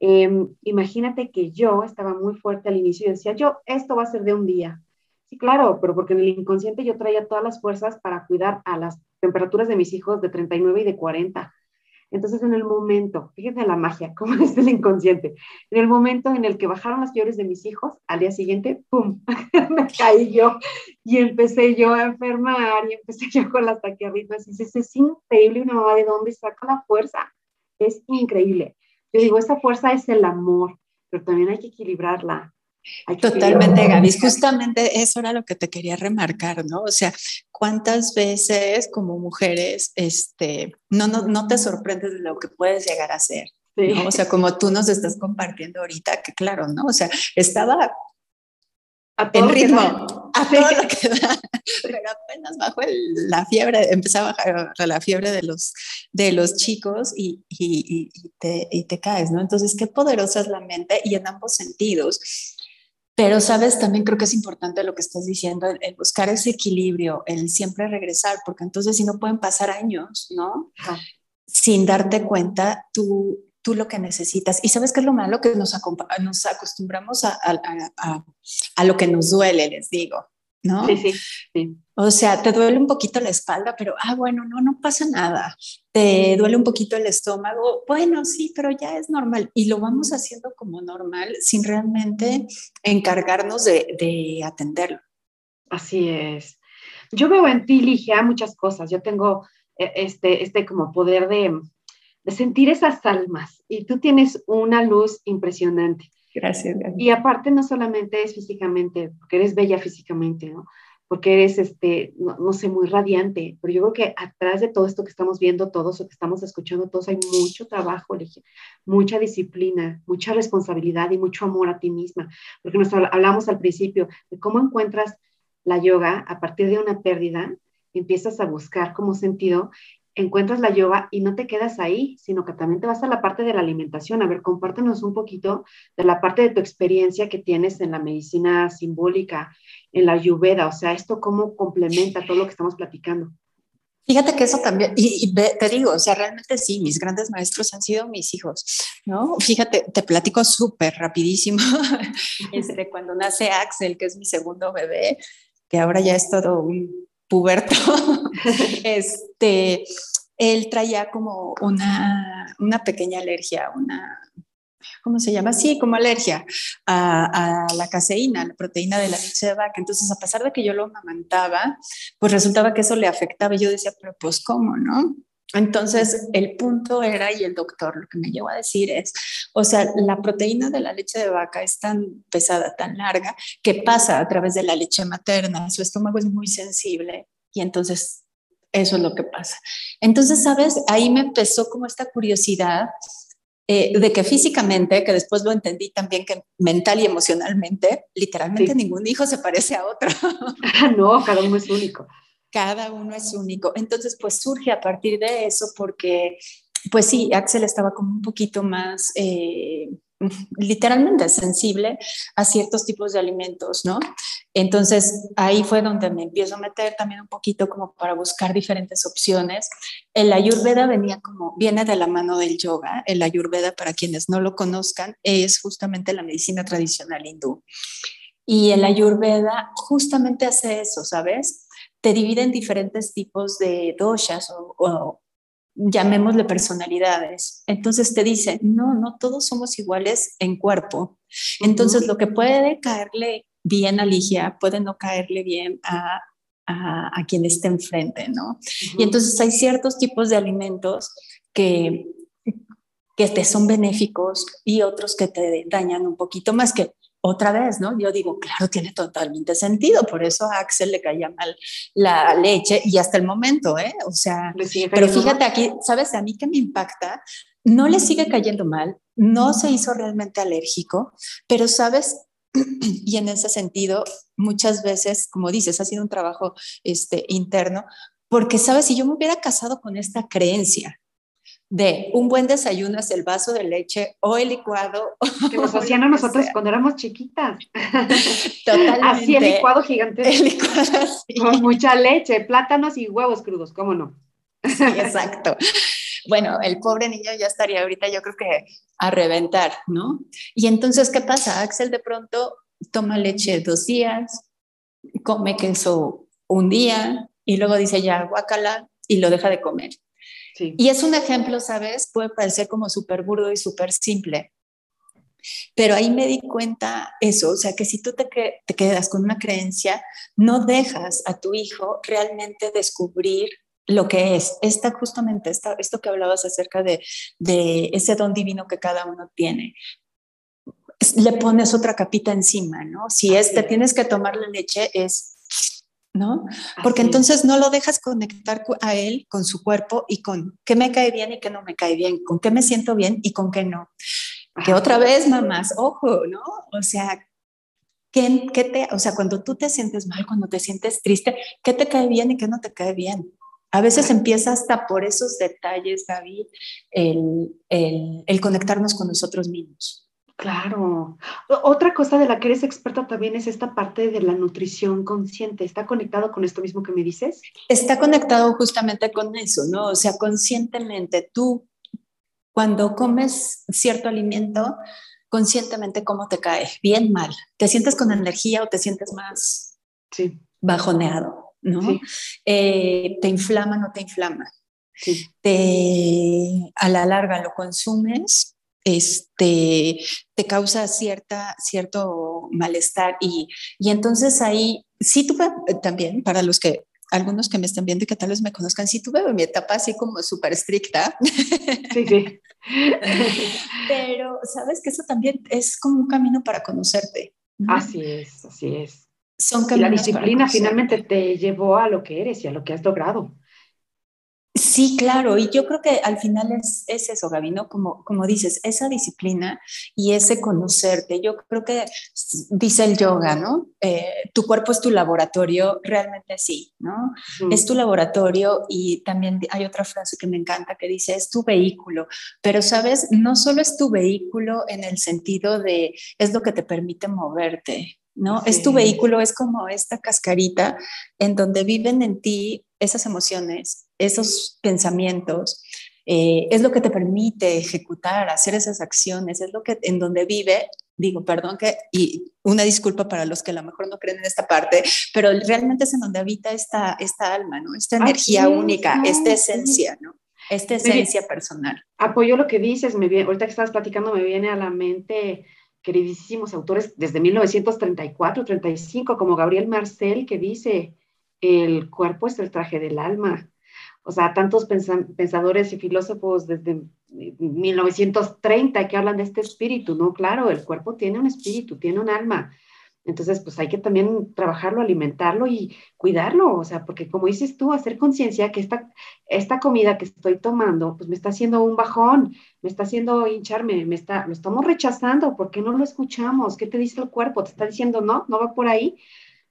Eh, imagínate que yo estaba muy fuerte al inicio y decía, yo, esto va a ser de un día, Sí, claro, pero porque en el inconsciente yo traía todas las fuerzas para cuidar a las temperaturas de mis hijos de 39 y de 40. Entonces, en el momento, fíjense la magia, cómo es el inconsciente, en el momento en el que bajaron las fiebres de mis hijos, al día siguiente, ¡pum!, me caí yo y empecé yo a enfermar y empecé yo con las taquiarritmas. Y dices, es increíble una mamá de dónde saca la fuerza. Es increíble. Yo digo, esa fuerza es el amor, pero también hay que equilibrarla. Totalmente, Gaby. Justamente eso era lo que te quería remarcar, ¿no? O sea, ¿cuántas veces como mujeres este, no, no, no te sorprendes de lo que puedes llegar a ser? ¿no? O sea, como tú nos estás compartiendo ahorita, que claro, ¿no? O sea, estaba en ritmo, a todo lo que da, pero apenas bajo la fiebre, empezaba a bajar la fiebre de los, de los chicos y, y, y, te, y te caes, ¿no? Entonces, qué poderosa es la mente y en ambos sentidos. Pero, sabes, también creo que es importante lo que estás diciendo, el, buscar ese equilibrio, el siempre regresar, porque entonces si no pueden pasar años, ¿no? Sin darte cuenta, tú, tú lo que necesitas. Y sabes qué es lo malo que nos, nos acostumbramos a, a, a, lo que nos duele, les digo. ¿No? Sí, sí, O sea, te duele un poquito la espalda, pero, ah, bueno, no, no pasa nada. Te duele un poquito el estómago, bueno, sí, pero ya es normal. Y lo vamos haciendo como normal sin realmente encargarnos de, de atenderlo. Así es. Yo veo en ti, Ligia, muchas cosas. Yo tengo eh, este, este como poder de, de sentir esas almas y tú tienes una luz impresionante. Gracias, Y aparte no solamente es físicamente, porque eres bella físicamente, ¿no? Porque eres, este, no, sé, muy radiante, pero yo creo que atrás de todo esto que estamos viendo todos o que estamos escuchando todos hay mucho trabajo, mucha disciplina, mucha responsabilidad y mucho amor a ti misma, porque nos hablamos al principio de cómo encuentras la yoga a partir de una pérdida, empiezas a buscar como sentido encuentras la yoga y no te quedas ahí, sino que también te vas a la parte de la alimentación. A ver, compártenos un poquito de la parte de tu experiencia que tienes en la medicina simbólica, en la ayurveda, o sea, esto cómo complementa todo lo que estamos platicando. Fíjate que eso también, y, te digo, o sea, realmente sí, mis grandes maestros han sido mis hijos, ¿no? Fíjate, te platico súper rapidísimo. Este, cuando nace Axel, que es mi segundo bebé, que ahora ya es todo un puberto, este, él traía como una, una pequeña alergia, una, ¿cómo se llama? Sí, como alergia a, a, la caseína, la proteína de la leche de vaca. Entonces, a pesar de que yo lo amamantaba, pues resultaba que eso le afectaba y yo decía, pero pues, ¿cómo, no? Entonces, el punto era, y el doctor lo que me llevó a decir es, o sea, la proteína de la leche de vaca es tan pesada, tan larga, que pasa a través de la leche materna, su estómago es muy sensible y entonces eso es lo que pasa. Entonces, ¿sabes? Ahí me empezó como esta curiosidad eh, de que físicamente, que después lo entendí también que mental y emocionalmente, literalmente ningún hijo se parece a otro. no, cada uno es único cada uno es único. Entonces, pues surge a partir de eso porque, pues sí, Axel estaba como un poquito más, eh, literalmente sensible a ciertos tipos de alimentos, ¿no? Entonces, ahí fue donde me empiezo a meter también un poquito como para buscar diferentes opciones. El ayurveda venía como, viene de la mano del yoga. El ayurveda, para quienes no lo conozcan, es justamente la medicina tradicional hindú. Y el ayurveda justamente hace eso, ¿sabes? Te divide en diferentes tipos de doshas o, llamémosle personalidades. Entonces te dice, no, no todos somos iguales en cuerpo. Entonces lo que puede caerle bien a Ligia puede no caerle bien a a, quien esté enfrente, ¿no? Y entonces hay ciertos tipos de alimentos que, que te son benéficos y otros que te dañan un poquito más que otra vez, ¿no? Yo digo, claro, tiene totalmente sentido, por eso a Axel le caía mal la leche y hasta el momento, ¿eh? O sea, pero fíjate aquí, ¿sabes? A mí que me impacta, no le sigue cayendo mal, no se hizo realmente alérgico, pero, ¿sabes? y en ese sentido, muchas veces, como dices, ha sido un trabajo este, interno, porque, ¿sabes? Si yo me hubiera casado con esta creencia, de un buen desayuno es el vaso de leche o el licuado. Que nos hacían a nosotros cuando éramos chiquitas. Totalmente. Así el licuado gigante. El licuado Con mucha leche, plátanos y huevos crudos, ¿cómo no? Sí, exacto. Bueno, el pobre niño ya estaría ahorita, yo creo que a reventar, ¿no? Y entonces, ¿qué pasa? Axel de pronto toma leche dos días, come queso un día y luego dice ya guacala y lo deja de comer. Y es un ejemplo, ¿sabes? Puede parecer como súper burdo y súper simple. Pero ahí me di cuenta eso, o sea, que si tú te, te, quedas con una creencia, no dejas a tu hijo realmente descubrir lo que es. Esta justamente, esta, esto que hablabas acerca de, de ese don divino que cada uno tiene le pones otra capita encima, ¿no? Si es, te tienes que tomar la leche, es ¿no? Porque entonces no lo dejas conectar a él con su cuerpo y con qué me cae bien y qué no me cae bien, con qué me siento bien y con qué no. Que otra vez, mamás, ojo, ¿no? O sea, ¿qué, ¿qué, te, o sea, cuando tú te sientes mal, cuando te sientes triste, ¿qué te cae bien y qué no te cae bien? A veces empieza hasta por esos detalles, David, el, el, el conectarnos con nosotros mismos. Claro. Otra cosa de la que eres experta también es esta parte de la nutrición consciente. ¿Está conectado con esto mismo que me dices? Está conectado justamente con eso, ¿no? O sea, conscientemente tú, cuando comes cierto alimento, conscientemente cómo te cae, bien, mal. ¿Te sientes con energía o te sientes más sí. bajoneado? ¿no? Eh, ¿Te inflama o no te inflama? Sí. Te, a la larga lo consumes este, te causa cierta, cierto malestar y, y entonces ahí sí tuve eh, también, para los que algunos que me están viendo y que tal vez me conozcan, sí tuve mi etapa así como súper estricta. Sí, sí. Pero sabes que eso también es como un camino para conocerte. Así es, así es. Son y la disciplina finalmente te llevó a lo que eres y a lo que has logrado. Sí, claro, y yo creo que al final es, es eso, Gaby, ¿no? Como, como dices, esa disciplina y ese conocerte. Yo creo que dice el yoga, ¿no? Eh, tu cuerpo es tu laboratorio, realmente sí, ¿no? Es tu laboratorio y también hay otra frase que me encanta que dice, es tu vehículo, pero sabes, no solo es tu vehículo en el sentido de, es lo que te permite moverte, ¿no? Es tu vehículo, es como esta cascarita en donde viven en ti esas emociones, esos pensamientos, eh, es lo que te permite ejecutar, hacer esas acciones, es lo que en donde vive, digo, perdón que, y una disculpa para los que a lo mejor no creen en esta parte, pero realmente es en donde habita esta, esta alma, ¿no? Esta energía única, esta esencia, ¿no? Esta esencia personal. Apoyo lo que dices, me viene, ahorita que estabas platicando me viene a la mente queridísimos autores desde 1934, 35, como Gabriel Marcel, que dice, el cuerpo es el traje del alma. O sea, tantos pensadores y filósofos desde 1930 que hablan de este espíritu, ¿no? Claro, el cuerpo tiene un espíritu, tiene un alma. Entonces, pues hay que también trabajarlo, alimentarlo y cuidarlo, o sea, porque como dices tú, hacer conciencia que esta, esta comida que estoy tomando, pues me está haciendo un bajón, me está haciendo hincharme, me está, lo estamos rechazando, ¿por qué no lo escuchamos? ¿Qué te dice el cuerpo? ¿Te está diciendo no? ¿No va por ahí?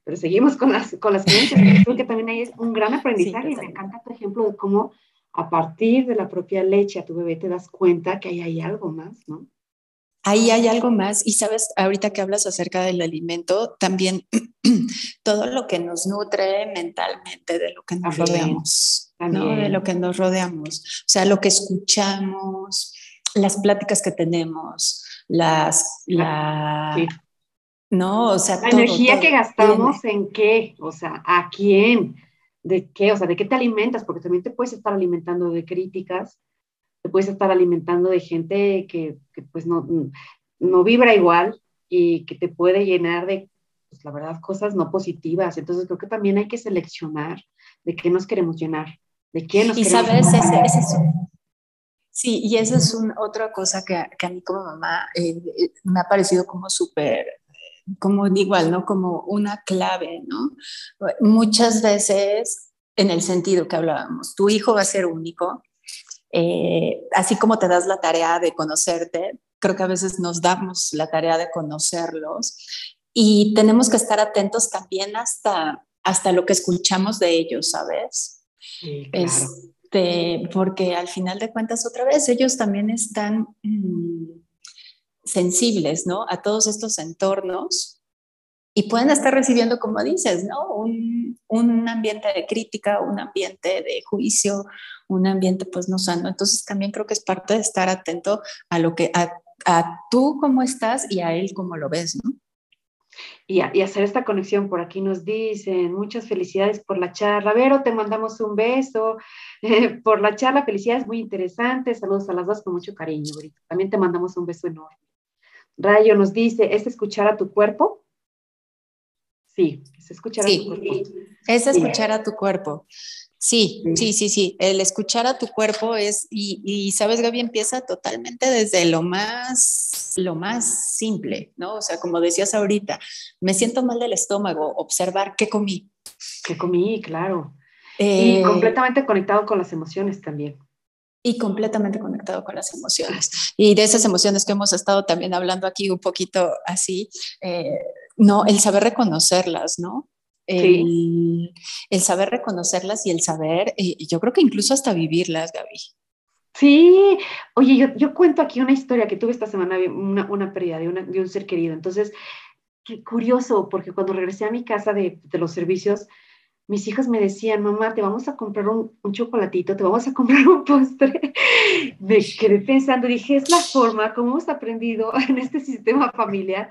pero seguimos con las, con las creencias. Creo que también ahí es un gran aprendizaje y me encanta tu ejemplo de cómo a partir de la propia leche a tu bebé te das cuenta que ahí hay algo más, ¿no? Ahí hay algo más. Y sabes, ahorita que hablas acerca del alimento, también todo lo que nos nutre mentalmente de lo que nos rodeamos, ¿no? De lo que nos rodeamos, o sea, lo que escuchamos, las pláticas que tenemos, las, la, ¿no? O sea, la energía que gastamos en qué, o sea, a quién, de qué, o sea, de qué te alimentas, porque también te puedes estar alimentando de críticas, te puedes estar alimentando de gente que, que pues no, no vibra igual y que te puede llenar de, pues la verdad, cosas no positivas. Entonces creo que también hay que seleccionar de qué nos queremos llenar, de quién nos y queremos sabes, llenar. Ese, ese sí, y esa es un, otra cosa que, que, a mí como mamá eh, me ha parecido como súper como igual, ¿no? Como una clave, ¿no? Muchas veces, en el sentido que hablábamos, tu hijo va a ser único, eh, así como te das la tarea de conocerte, creo que a veces nos damos la tarea de conocerlos y tenemos que estar atentos también hasta, hasta lo que escuchamos de ellos, ¿sabes? Sí, claro. Este, porque al final de cuentas, otra vez, ellos también están mmm, sensibles, ¿no? A todos estos entornos y pueden estar recibiendo, como dices, ¿no? Un, un, ambiente de crítica, un ambiente de juicio, un ambiente pues no sano. Entonces también creo que es parte de estar atento a lo que, a, a tú cómo estás y a él cómo lo ves, ¿no? Y, y, hacer esta conexión. Por aquí nos dicen, muchas felicidades por la charla. Vero, te mandamos un beso por la charla. Felicidades, muy interesante. Saludos a las dos con mucho cariño. También te mandamos un beso enorme. Rayo nos dice, ¿es escuchar a tu cuerpo? Sí, es escuchar sí, a tu cuerpo. Es escuchar sí. a tu cuerpo. Sí, sí, sí, sí. El escuchar a tu cuerpo es, y, y, sabes, Gaby, empieza totalmente desde lo más, lo más simple, ¿no? O sea, como decías ahorita, me siento mal del estómago, observar qué comí. ¿Qué comí? Claro. Eh, y completamente conectado con las emociones también y completamente conectado con las emociones. Y de esas emociones que hemos estado también hablando aquí un poquito así, eh, no, el saber reconocerlas, ¿no? El, saber reconocerlas y el saber, y yo creo que incluso hasta vivirlas, Gaby. Sí, oye, yo, yo cuento aquí una historia que tuve esta semana, una, una pérdida de, una, de un ser querido. Entonces, qué curioso, porque cuando regresé a mi casa de, de los servicios, mis hijas me decían, mamá, te vamos a comprar un, un, chocolatito, te vamos a comprar un postre. Me quedé pensando, dije, es la forma como hemos aprendido en este sistema familiar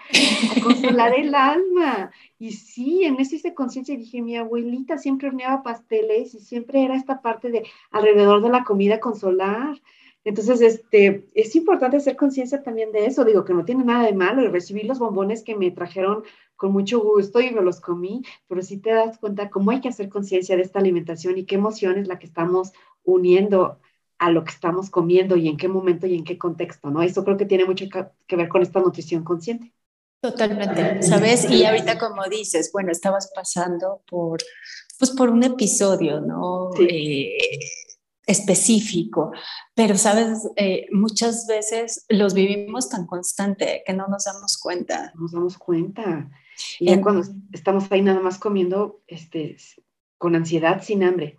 a consolar el alma. Y sí, en eso hice conciencia, dije, mi abuelita siempre horneaba pasteles y siempre era esta parte de alrededor de la comida consolar. Entonces, este, es importante hacer conciencia también de eso. Digo que no tiene nada de malo y recibí los bombones que me trajeron con mucho gusto y me los comí, pero sí te das cuenta cómo hay que hacer conciencia de esta alimentación y qué emoción es la que estamos uniendo a lo que estamos comiendo y en qué momento y en qué contexto, ¿no? Eso creo que tiene mucho que ver con esta nutrición consciente. Totalmente, ¿sabes? Y ahorita como dices, bueno, estabas pasando por, pues por un episodio, ¿no? Sí. Eh, específico, pero sabes, eh, muchas veces los vivimos tan constante que no nos damos cuenta. No nos damos cuenta. Y ya cuando estamos ahí nada más comiendo este, con ansiedad, sin hambre.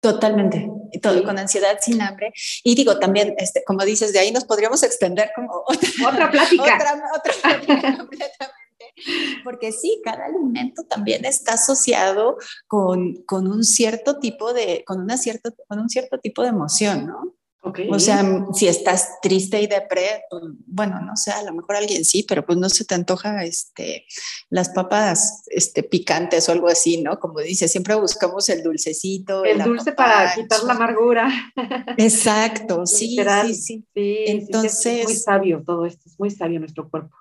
Totalmente, todo sí. con ansiedad, sin hambre. Y digo también, este, como dices, de ahí nos podríamos extender como otra, otra plática. otra, otra plática completamente. Porque sí, cada alimento también está asociado con, con, un cierto tipo de, con, una cierto, con un cierto tipo de emoción, ¿no? Okay. O sea, si estás triste y depre, pues, bueno, no sé, a lo mejor alguien sí, pero pues no se te antoja este, las papas este, picantes o algo así, ¿no? Como dice, siempre buscamos el dulcecito. El dulce para quitar la amargura. Exacto, sí, sí, sí, sí. Entonces. Sí, es muy sabio todo esto, es muy sabio nuestro cuerpo.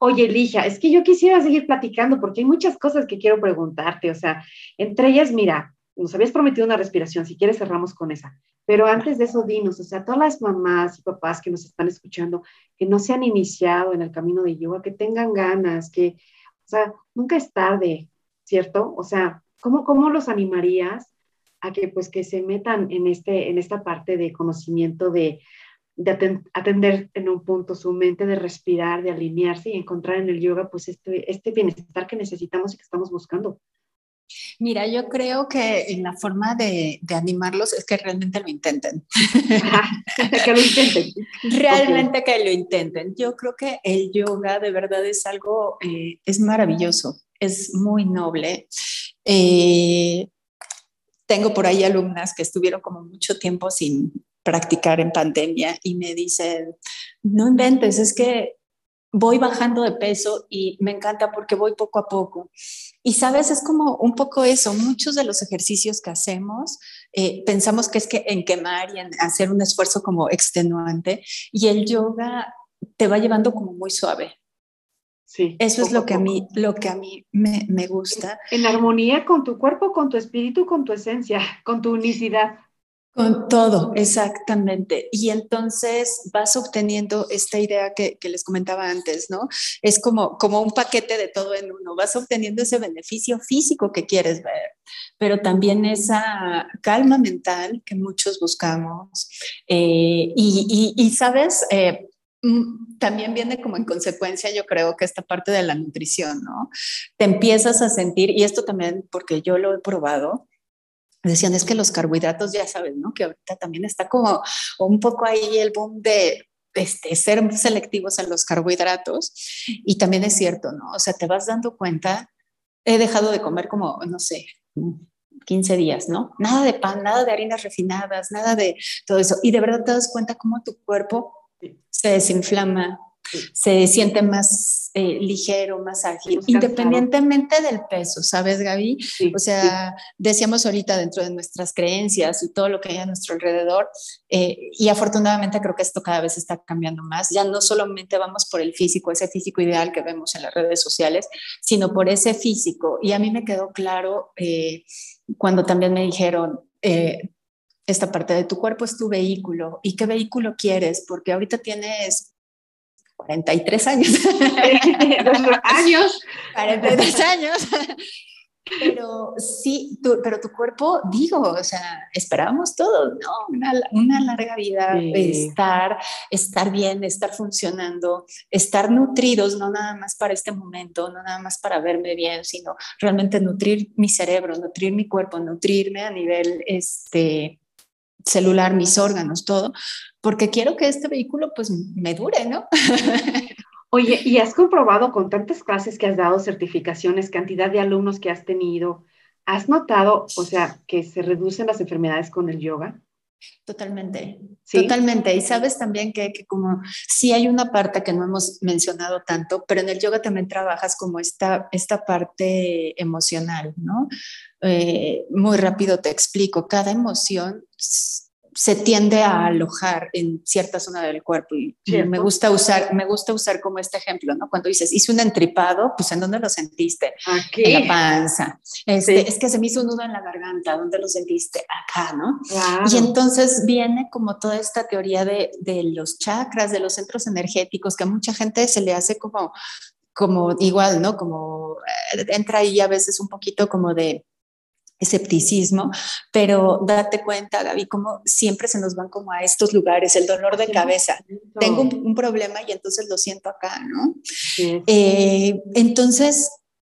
Oye, Lija, es que yo quisiera seguir platicando porque hay muchas cosas que quiero preguntarte. O sea, entre ellas, mira, nos habías prometido una respiración, si quieres cerramos con esa. Pero antes de eso, dinos, o sea, todas las mamás y papás que nos están escuchando, que no se han iniciado en el camino de yoga, que tengan ganas, que, o sea, nunca es tarde, ¿cierto? O sea, ¿cómo, cómo los animarías a que, pues, que se metan en, este, en esta parte de conocimiento de, de atender en un punto su mente, de respirar, de alinearse y encontrar en el yoga, pues, este, este bienestar que necesitamos y que estamos buscando? Mira, yo creo que en la forma de, de animarlos es que realmente lo intenten. que lo intenten. Realmente okay. que lo intenten. Yo creo que el yoga de verdad es algo, eh, es maravilloso, es muy noble. Eh, tengo por ahí alumnas que estuvieron como mucho tiempo sin practicar en pandemia y me dicen, no inventes, es que voy bajando de peso y me encanta porque voy poco a poco. Y sabes, es como un poco eso, muchos de los ejercicios que hacemos eh, pensamos que es que en quemar y en hacer un esfuerzo como extenuante y el yoga te va llevando como muy suave. Sí, Eso es lo que, a mí, lo que a mí me, me gusta. En, armonía con tu cuerpo, con tu espíritu, con tu esencia, con tu unicidad. Con todo, exactamente. Y entonces vas obteniendo esta idea que, que, les comentaba antes, ¿no? Es como, como un paquete de todo en uno. Vas obteniendo ese beneficio físico que quieres ver, pero también esa calma mental que muchos buscamos. Eh, y, y, sabes, eh, mm, también viene como en consecuencia, yo creo que esta parte de la nutrición, ¿no? Te empiezas a sentir, y esto también porque yo lo he probado, decían es que los carbohidratos, ya sabes, ¿no? Que ahorita también está como un poco ahí el boom de este, ser selectivos en los carbohidratos. Y también es cierto, ¿no? O sea, te vas dando cuenta, he dejado de comer como, no sé, 15 días, ¿no? Nada de pan, nada de harinas refinadas, nada de todo eso. Y de verdad te das cuenta cómo tu cuerpo se desinflama, se siente más eh, ligero, más ágil, independientemente del peso, ¿sabes, Gaby? o sea, decíamos ahorita dentro de nuestras creencias y todo lo que hay a nuestro alrededor, eh, y afortunadamente creo que esto cada vez está cambiando más. Ya no solamente vamos por el físico, ese físico ideal que vemos en las redes sociales, sino por ese físico. Y a mí me quedó claro eh, cuando también me dijeron, esta parte de tu cuerpo es tu vehículo. ¿Y qué vehículo quieres? Porque ahorita tienes 43 años. años. 43 años. Pero sí, pero tu cuerpo, digo, o sea, esperábamos todo, ¿no? Una, una larga vida, estar, estar bien, estar funcionando, estar nutridos, no nada más para este momento, no nada más para verme bien, sino realmente nutrir mi cerebro, nutrir mi cuerpo, nutrirme a nivel este, celular, mis órganos, todo, porque quiero que este vehículo pues me dure, ¿no? Oye, ¿y has comprobado con tantas clases que has dado, certificaciones, cantidad de alumnos que has tenido, has notado, o sea, que se reducen las enfermedades con el yoga? Totalmente, totalmente. Y sabes también que, que, como sí hay una parte que no hemos mencionado tanto, pero en el yoga también trabajas como esta, esta parte emocional, ¿no? Eh, muy rápido te explico, cada emoción se tiende a alojar en cierta zona del cuerpo y me gusta usar me gusta usar como este ejemplo no cuando dices hice un entripado pues en dónde lo sentiste Aquí. en la panza. Este, es que se me hizo un nudo en la garganta dónde lo sentiste acá no y entonces viene como toda esta teoría de, de los chakras de los centros energéticos que a mucha gente se le hace como como igual no como eh, entra ahí a veces un poquito como de escepticismo, pero date cuenta, Gaby, como siempre se nos van como a estos lugares, el dolor de cabeza. Tengo un, problema y entonces lo siento acá, ¿no? Eh, entonces,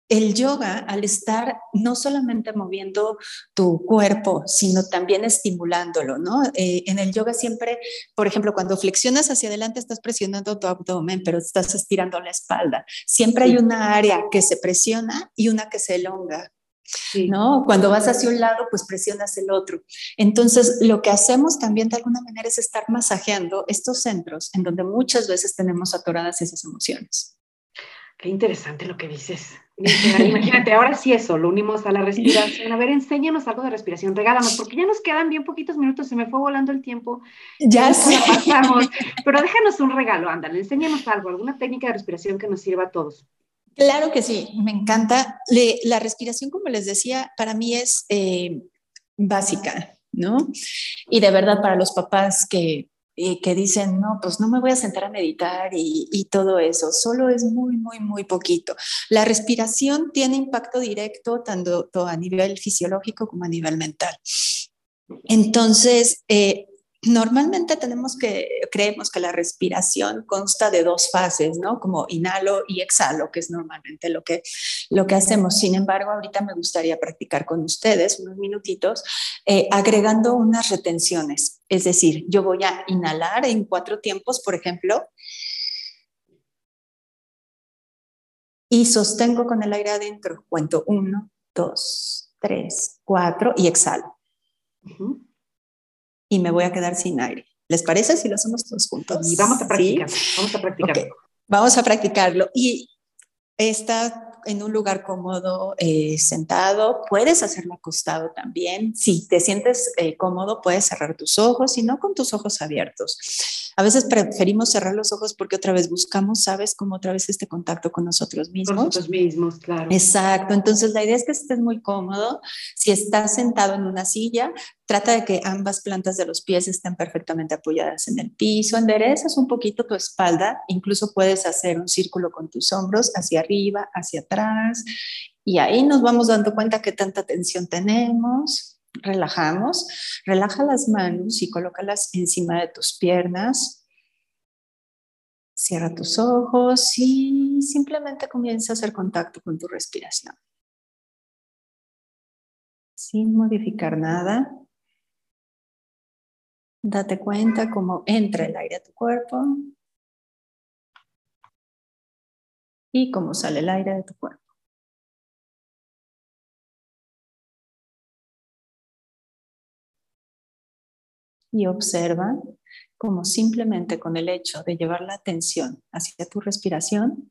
el yoga, al estar no solamente moviendo tu cuerpo, sino también estimulándolo, ¿no? Eh, en el yoga siempre, por ejemplo, cuando flexionas hacia adelante, estás presionando tu abdomen, pero estás estirando la espalda. Siempre hay una área que se presiona y una que se elonga. ¿No? Cuando vas hacia un lado, pues presionas el otro. Entonces, lo que hacemos también de alguna manera es estar masajeando estos centros en donde muchas veces tenemos atoradas esas emociones. Qué interesante lo que dices. Imagínate, ahora sí eso, lo unimos a la respiración. A ver, enséñanos algo de respiración, regálanos, porque ya nos quedan bien poquitos minutos, se me fue volando el tiempo. Ya sé. Pasamos, pero déjanos un regalo, ándale, enséñanos algo, alguna técnica de respiración que nos sirva a todos. Claro que sí, me encanta. la respiración, como les decía, para mí es eh, básica, ¿no? Y de verdad para los papás que, eh, que dicen, no, pues no me voy a sentar a meditar y, todo eso, solo es muy, muy, muy poquito. La respiración tiene impacto directo tanto a nivel fisiológico como a nivel mental. Entonces, eh, Normalmente tenemos que, creemos que la respiración consta de dos fases, ¿no? Como inhalo y exhalo, que es normalmente lo que, lo que hacemos. Sin embargo, ahorita me gustaría practicar con ustedes unos minutitos, eh, agregando unas retenciones. Es decir, yo voy a inhalar en cuatro tiempos, por ejemplo, y sostengo con el aire adentro. Cuento uno, dos, tres, cuatro y exhalo y me voy a quedar sin aire. ¿Les parece si lo hacemos todos juntos? Y vamos a practicar, vamos a practicarlo. Vamos a practicarlo. Y esta en un lugar cómodo, eh, sentado, puedes hacerlo acostado también. Si te sientes eh, cómodo, puedes cerrar tus ojos y no con tus ojos abiertos. A veces preferimos cerrar los ojos porque otra vez buscamos, ¿sabes? Como otra vez este contacto con nosotros mismos. Con nosotros mismos, claro. Exacto. Entonces, la idea es que estés muy cómodo. Si estás sentado en una silla, trata de que ambas plantas de los pies estén perfectamente apoyadas en el piso. Enderezas un poquito tu espalda. Incluso puedes hacer un círculo con tus hombros hacia arriba, hacia atrás. Y ahí nos vamos dando cuenta que tanta tensión tenemos relajamos, relaja las manos y colócalas encima de tus piernas. Cierra tus ojos y simplemente comienza a hacer contacto con tu respiración. Sin modificar nada. Date cuenta cómo entra el aire a tu cuerpo y cómo sale el aire de tu cuerpo. y observa cómo simplemente con el hecho de llevar la atención hacia tu respiración,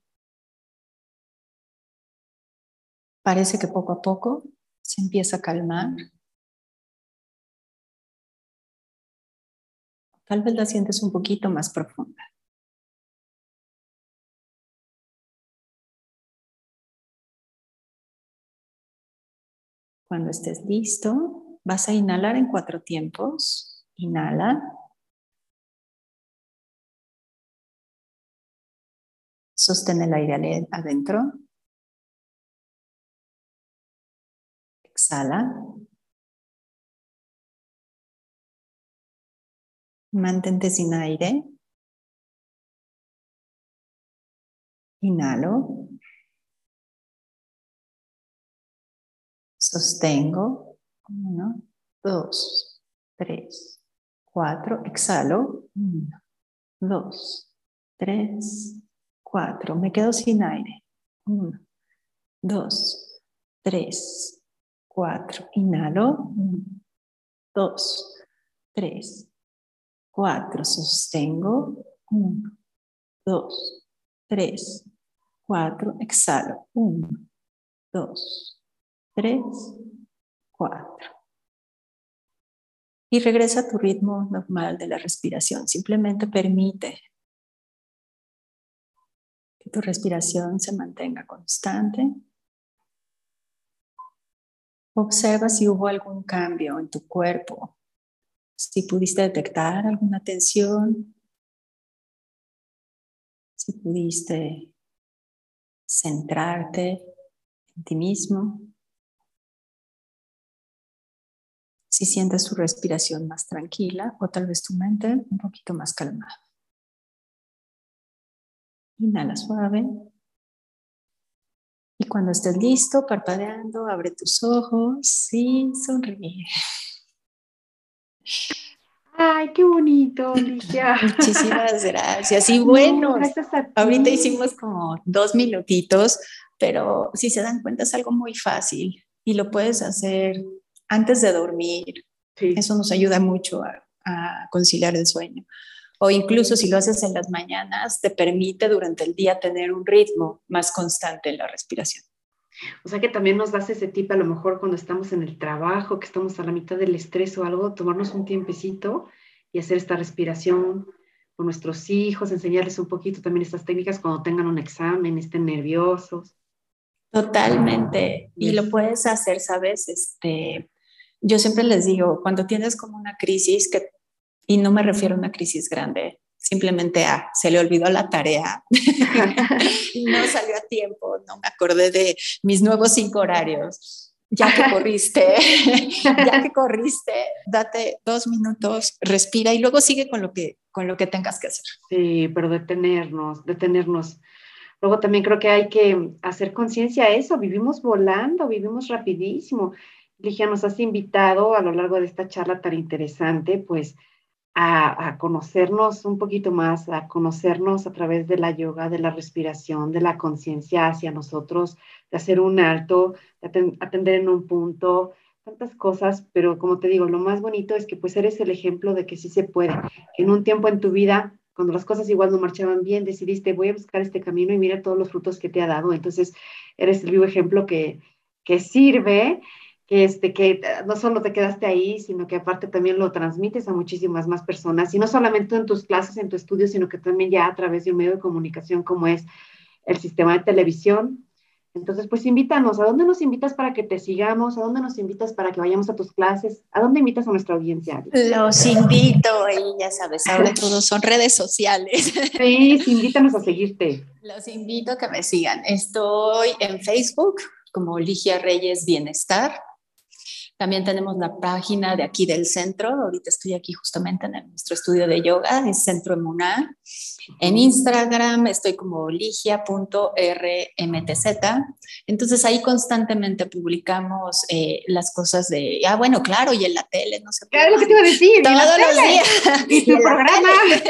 parece que poco a poco se empieza a calmar. Tal vez la sientes un poquito más profunda. Cuando estés listo, vas a inhalar en cuatro tiempos Inhala. Sostén el aire adentro. Exhala. Mantente sin aire. Inhalo. Sostengo. Uno, dos, tres, 4, exhalo, 1, 2, 3, 4, me quedo sin aire, 1, 2, 3, 4, inhalo, 1, 2, 3, 4, sostengo, 1, 2, 3, 4, exhalo, 1, 2, 3, 4 y regresa a tu ritmo normal de la respiración. Simplemente permite que tu respiración se mantenga constante. Observa si hubo algún cambio en tu cuerpo, si pudiste detectar alguna tensión, si pudiste centrarte en ti mismo. si sientes tu respiración más tranquila o tal vez tu mente un poquito más calmada. Inhala suave. Y cuando estés listo, parpadeando, abre tus ojos y sonríe. Ay, qué bonito, Ligia. Muchísimas gracias. Y bueno, ahorita hicimos como dos minutitos, pero si se dan cuenta es algo muy fácil y lo puedes hacer antes de dormir. Eso nos ayuda mucho a, conciliar el sueño. O incluso si lo haces en las mañanas, te permite durante el día tener un ritmo más constante en la respiración. O sea que también nos das ese tip a lo mejor cuando estamos en el trabajo, que estamos a la mitad del estrés o algo, tomarnos un tiempecito y hacer esta respiración con nuestros hijos, enseñarles un poquito también estas técnicas cuando tengan un examen, estén nerviosos. Totalmente. Y lo puedes hacer, ¿sabes? Este, yo siempre les digo, cuando tienes como una crisis, que, y no me refiero a una crisis grande, simplemente a, se le olvidó la tarea, no salió a tiempo, no me acordé de mis nuevos cinco horarios. Ya que corriste, ya que corriste, date dos minutos, respira y luego sigue con lo que, con lo que tengas que hacer. Sí, pero detenernos, detenernos. Luego también creo que hay que hacer conciencia a eso, vivimos volando, vivimos rapidísimo Ligia, nos has invitado a lo largo de esta charla tan interesante, pues a, conocernos un poquito más, a conocernos a través de la yoga, de la respiración, de la conciencia hacia nosotros, de hacer un alto, de atender en un punto, tantas cosas, pero como te digo, lo más bonito es que pues eres el ejemplo de que sí se puede, en un tiempo en tu vida cuando las cosas igual no marchaban bien, decidiste, voy a buscar este camino y mira todos los frutos que te ha dado. Entonces, eres el vivo ejemplo que, que sirve, que, este, que no solo te quedaste ahí, sino que aparte también lo transmites a muchísimas más personas, y no solamente en tus clases, en tu estudio, sino que también ya a través de un medio de comunicación como es el sistema de televisión, entonces, pues invítanos, ¿a dónde nos invitas para que te sigamos? ¿A dónde nos invitas para que vayamos a tus clases? ¿A dónde invitas a nuestra audiencia? Los invito, y ya sabes, ahora todos son redes sociales. Sí, invítanos a seguirte. Los invito a que me sigan. Estoy en Facebook como Ligia Reyes Bienestar. También tenemos la página de aquí del centro. Ahorita estoy aquí justamente en nuestro estudio de yoga, el Centro Emuná. En Instagram estoy como ligia.rmtz. Entonces ahí constantemente publicamos eh, las cosas de, ah, bueno, claro, y en la tele, no sé. Claro, lo que te iba a decir. Todos los días. Y tu programa.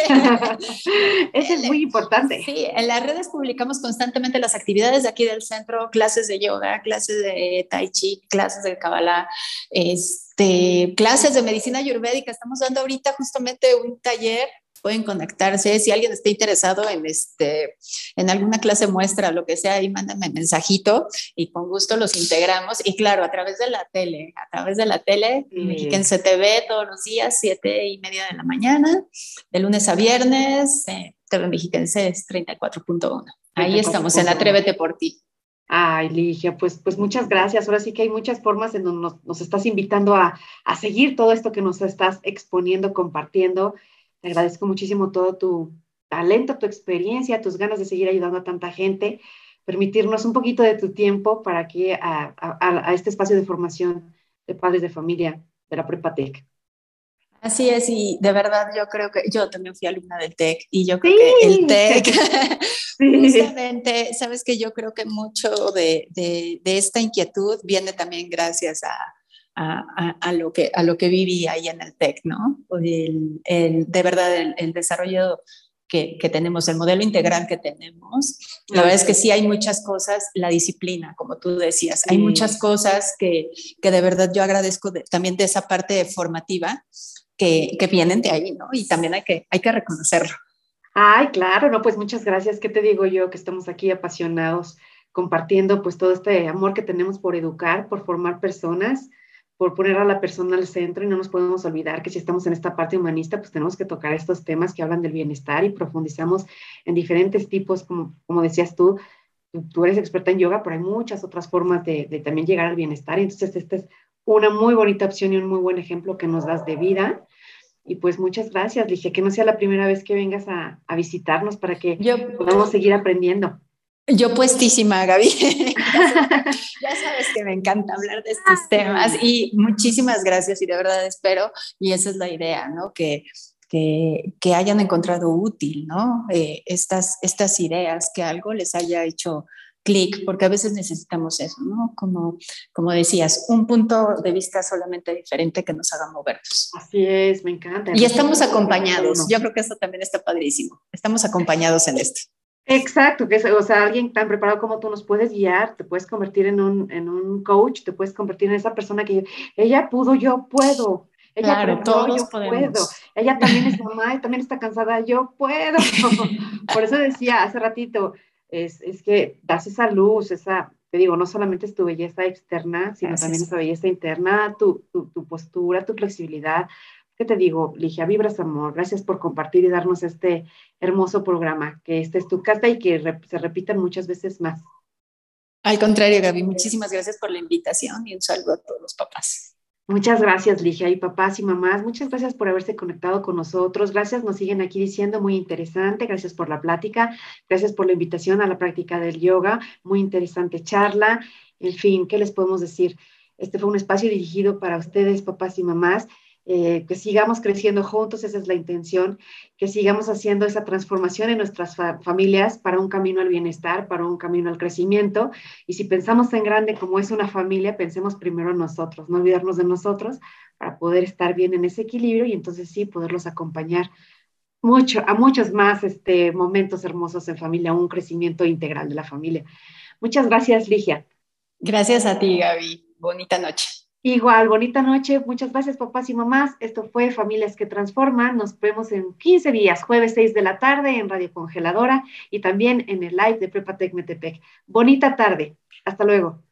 Eso es muy importante. Sí, en las redes publicamos constantemente las actividades de aquí del centro, clases de yoga, clases de tai chi, clases de kabbalah, este, clases de medicina ayurvédica. Estamos dando ahorita justamente un taller pueden conectarse. Si alguien está interesado en, este, en alguna clase muestra lo que sea, ahí mándame mensajito y con gusto los integramos. Y claro, a través de la tele, a través de la tele, sí. Mexiquense TV todos los días, siete y media de la mañana, de lunes a viernes, eh, TV Mexiquense es 34.1. Ahí estamos, en Atrévete por ti. Ay, Ligia, pues, pues muchas gracias. Ahora sí que hay muchas formas en donde nos, estás invitando a, a, seguir todo esto que nos estás exponiendo, compartiendo. Te agradezco muchísimo todo tu talento, tu experiencia, tus ganas de seguir ayudando a tanta gente, permitirnos un poquito de tu tiempo para que a, a, a este espacio de formación de padres de familia de la Prepatec. Así es, y de verdad yo creo que yo también fui alumna del TEC y yo creo sí. que el TEC, sí. justamente, sabes que yo creo que mucho de, de, de esta inquietud viene también gracias a, a, a, a, lo que, a lo que viví ahí en el TEC, ¿no? El, el, de verdad, el, el desarrollo que, que, tenemos, el modelo integral que tenemos, la verdad es que sí hay muchas cosas, la disciplina, como tú decías, hay muchas cosas que, que de verdad yo agradezco de, también de esa parte formativa que, vienen de ahí, ¿no? Y también hay que, hay que reconocerlo. Ay, claro, no, pues muchas gracias. ¿Qué te digo yo? Que estamos aquí apasionados compartiendo pues todo este amor que tenemos por educar, por formar personas por poner a la persona al centro y no nos podemos olvidar que si estamos en esta parte humanista, pues tenemos que tocar estos temas que hablan del bienestar y profundizamos en diferentes tipos, como, como decías tú, tú eres experta en yoga, pero hay muchas otras formas de, de también llegar al bienestar. Entonces, esta es una muy bonita opción y un muy buen ejemplo que nos das de vida. Y pues muchas gracias, Ligia, que no sea la primera vez que vengas a, a visitarnos para que Yo, podamos seguir aprendiendo. Yo puestísima, Gaby. ya sabes que me encanta hablar de estos temas y muchísimas gracias y de verdad espero, y esa es la idea, ¿no? Que, que, que hayan encontrado útil, ¿no? Eh, estas, estas ideas, que algo les haya hecho clic, porque a veces necesitamos eso, ¿no? Como, como decías, un punto de vista solamente diferente que nos haga movernos. Así es, me encanta. Y estamos acompañados, yo creo que eso también está padrísimo, estamos acompañados en esto. Exacto, que es, o sea, alguien tan preparado como tú nos puedes guiar, te puedes convertir en un, en un coach, te puedes convertir en esa persona que ella pudo, yo puedo. Ella claro, preparó, todos yo podemos. puedo. Ella también es mamá y también está cansada, yo puedo. Por eso decía hace ratito, es, es que das esa luz, esa, te digo, no solamente es tu belleza externa, sino Gracias. también esa belleza interna, tu, tu, tu postura, tu flexibilidad, ¿qué te digo, Ligia? Vibras amor. Gracias por compartir y darnos este hermoso programa, que esta es tu casa y que re se repitan muchas veces más. Al contrario, Gaby, muchísimas gracias por la invitación y un saludo a todos los papás. Muchas gracias, Ligia, y papás y mamás. Muchas gracias por haberse conectado con nosotros. Gracias, nos siguen aquí diciendo, muy interesante. Gracias por la plática. Gracias por la invitación a la práctica del yoga. Muy interesante charla. En fin, ¿qué les podemos decir? Este fue un espacio dirigido para ustedes, papás y mamás eh, que sigamos creciendo juntos, esa es la intención, que sigamos haciendo esa transformación en nuestras fa familias para un camino al bienestar, para un camino al crecimiento. Y si pensamos en grande como es una familia, pensemos primero en nosotros, no olvidarnos de nosotros para poder estar bien en ese equilibrio y entonces sí poderlos acompañar mucho, a muchos más este, momentos hermosos en familia, un crecimiento integral de la familia. Muchas gracias, Ligia. Gracias a ti, Gaby. Bonita noche. Igual, bonita noche. Muchas gracias, papás y mamás. Esto fue Familias que Transforman. Nos vemos en 15 días, jueves 6 de la tarde en Radio Congeladora y también en el live de Prepatec Metepec. Bonita tarde. Hasta luego.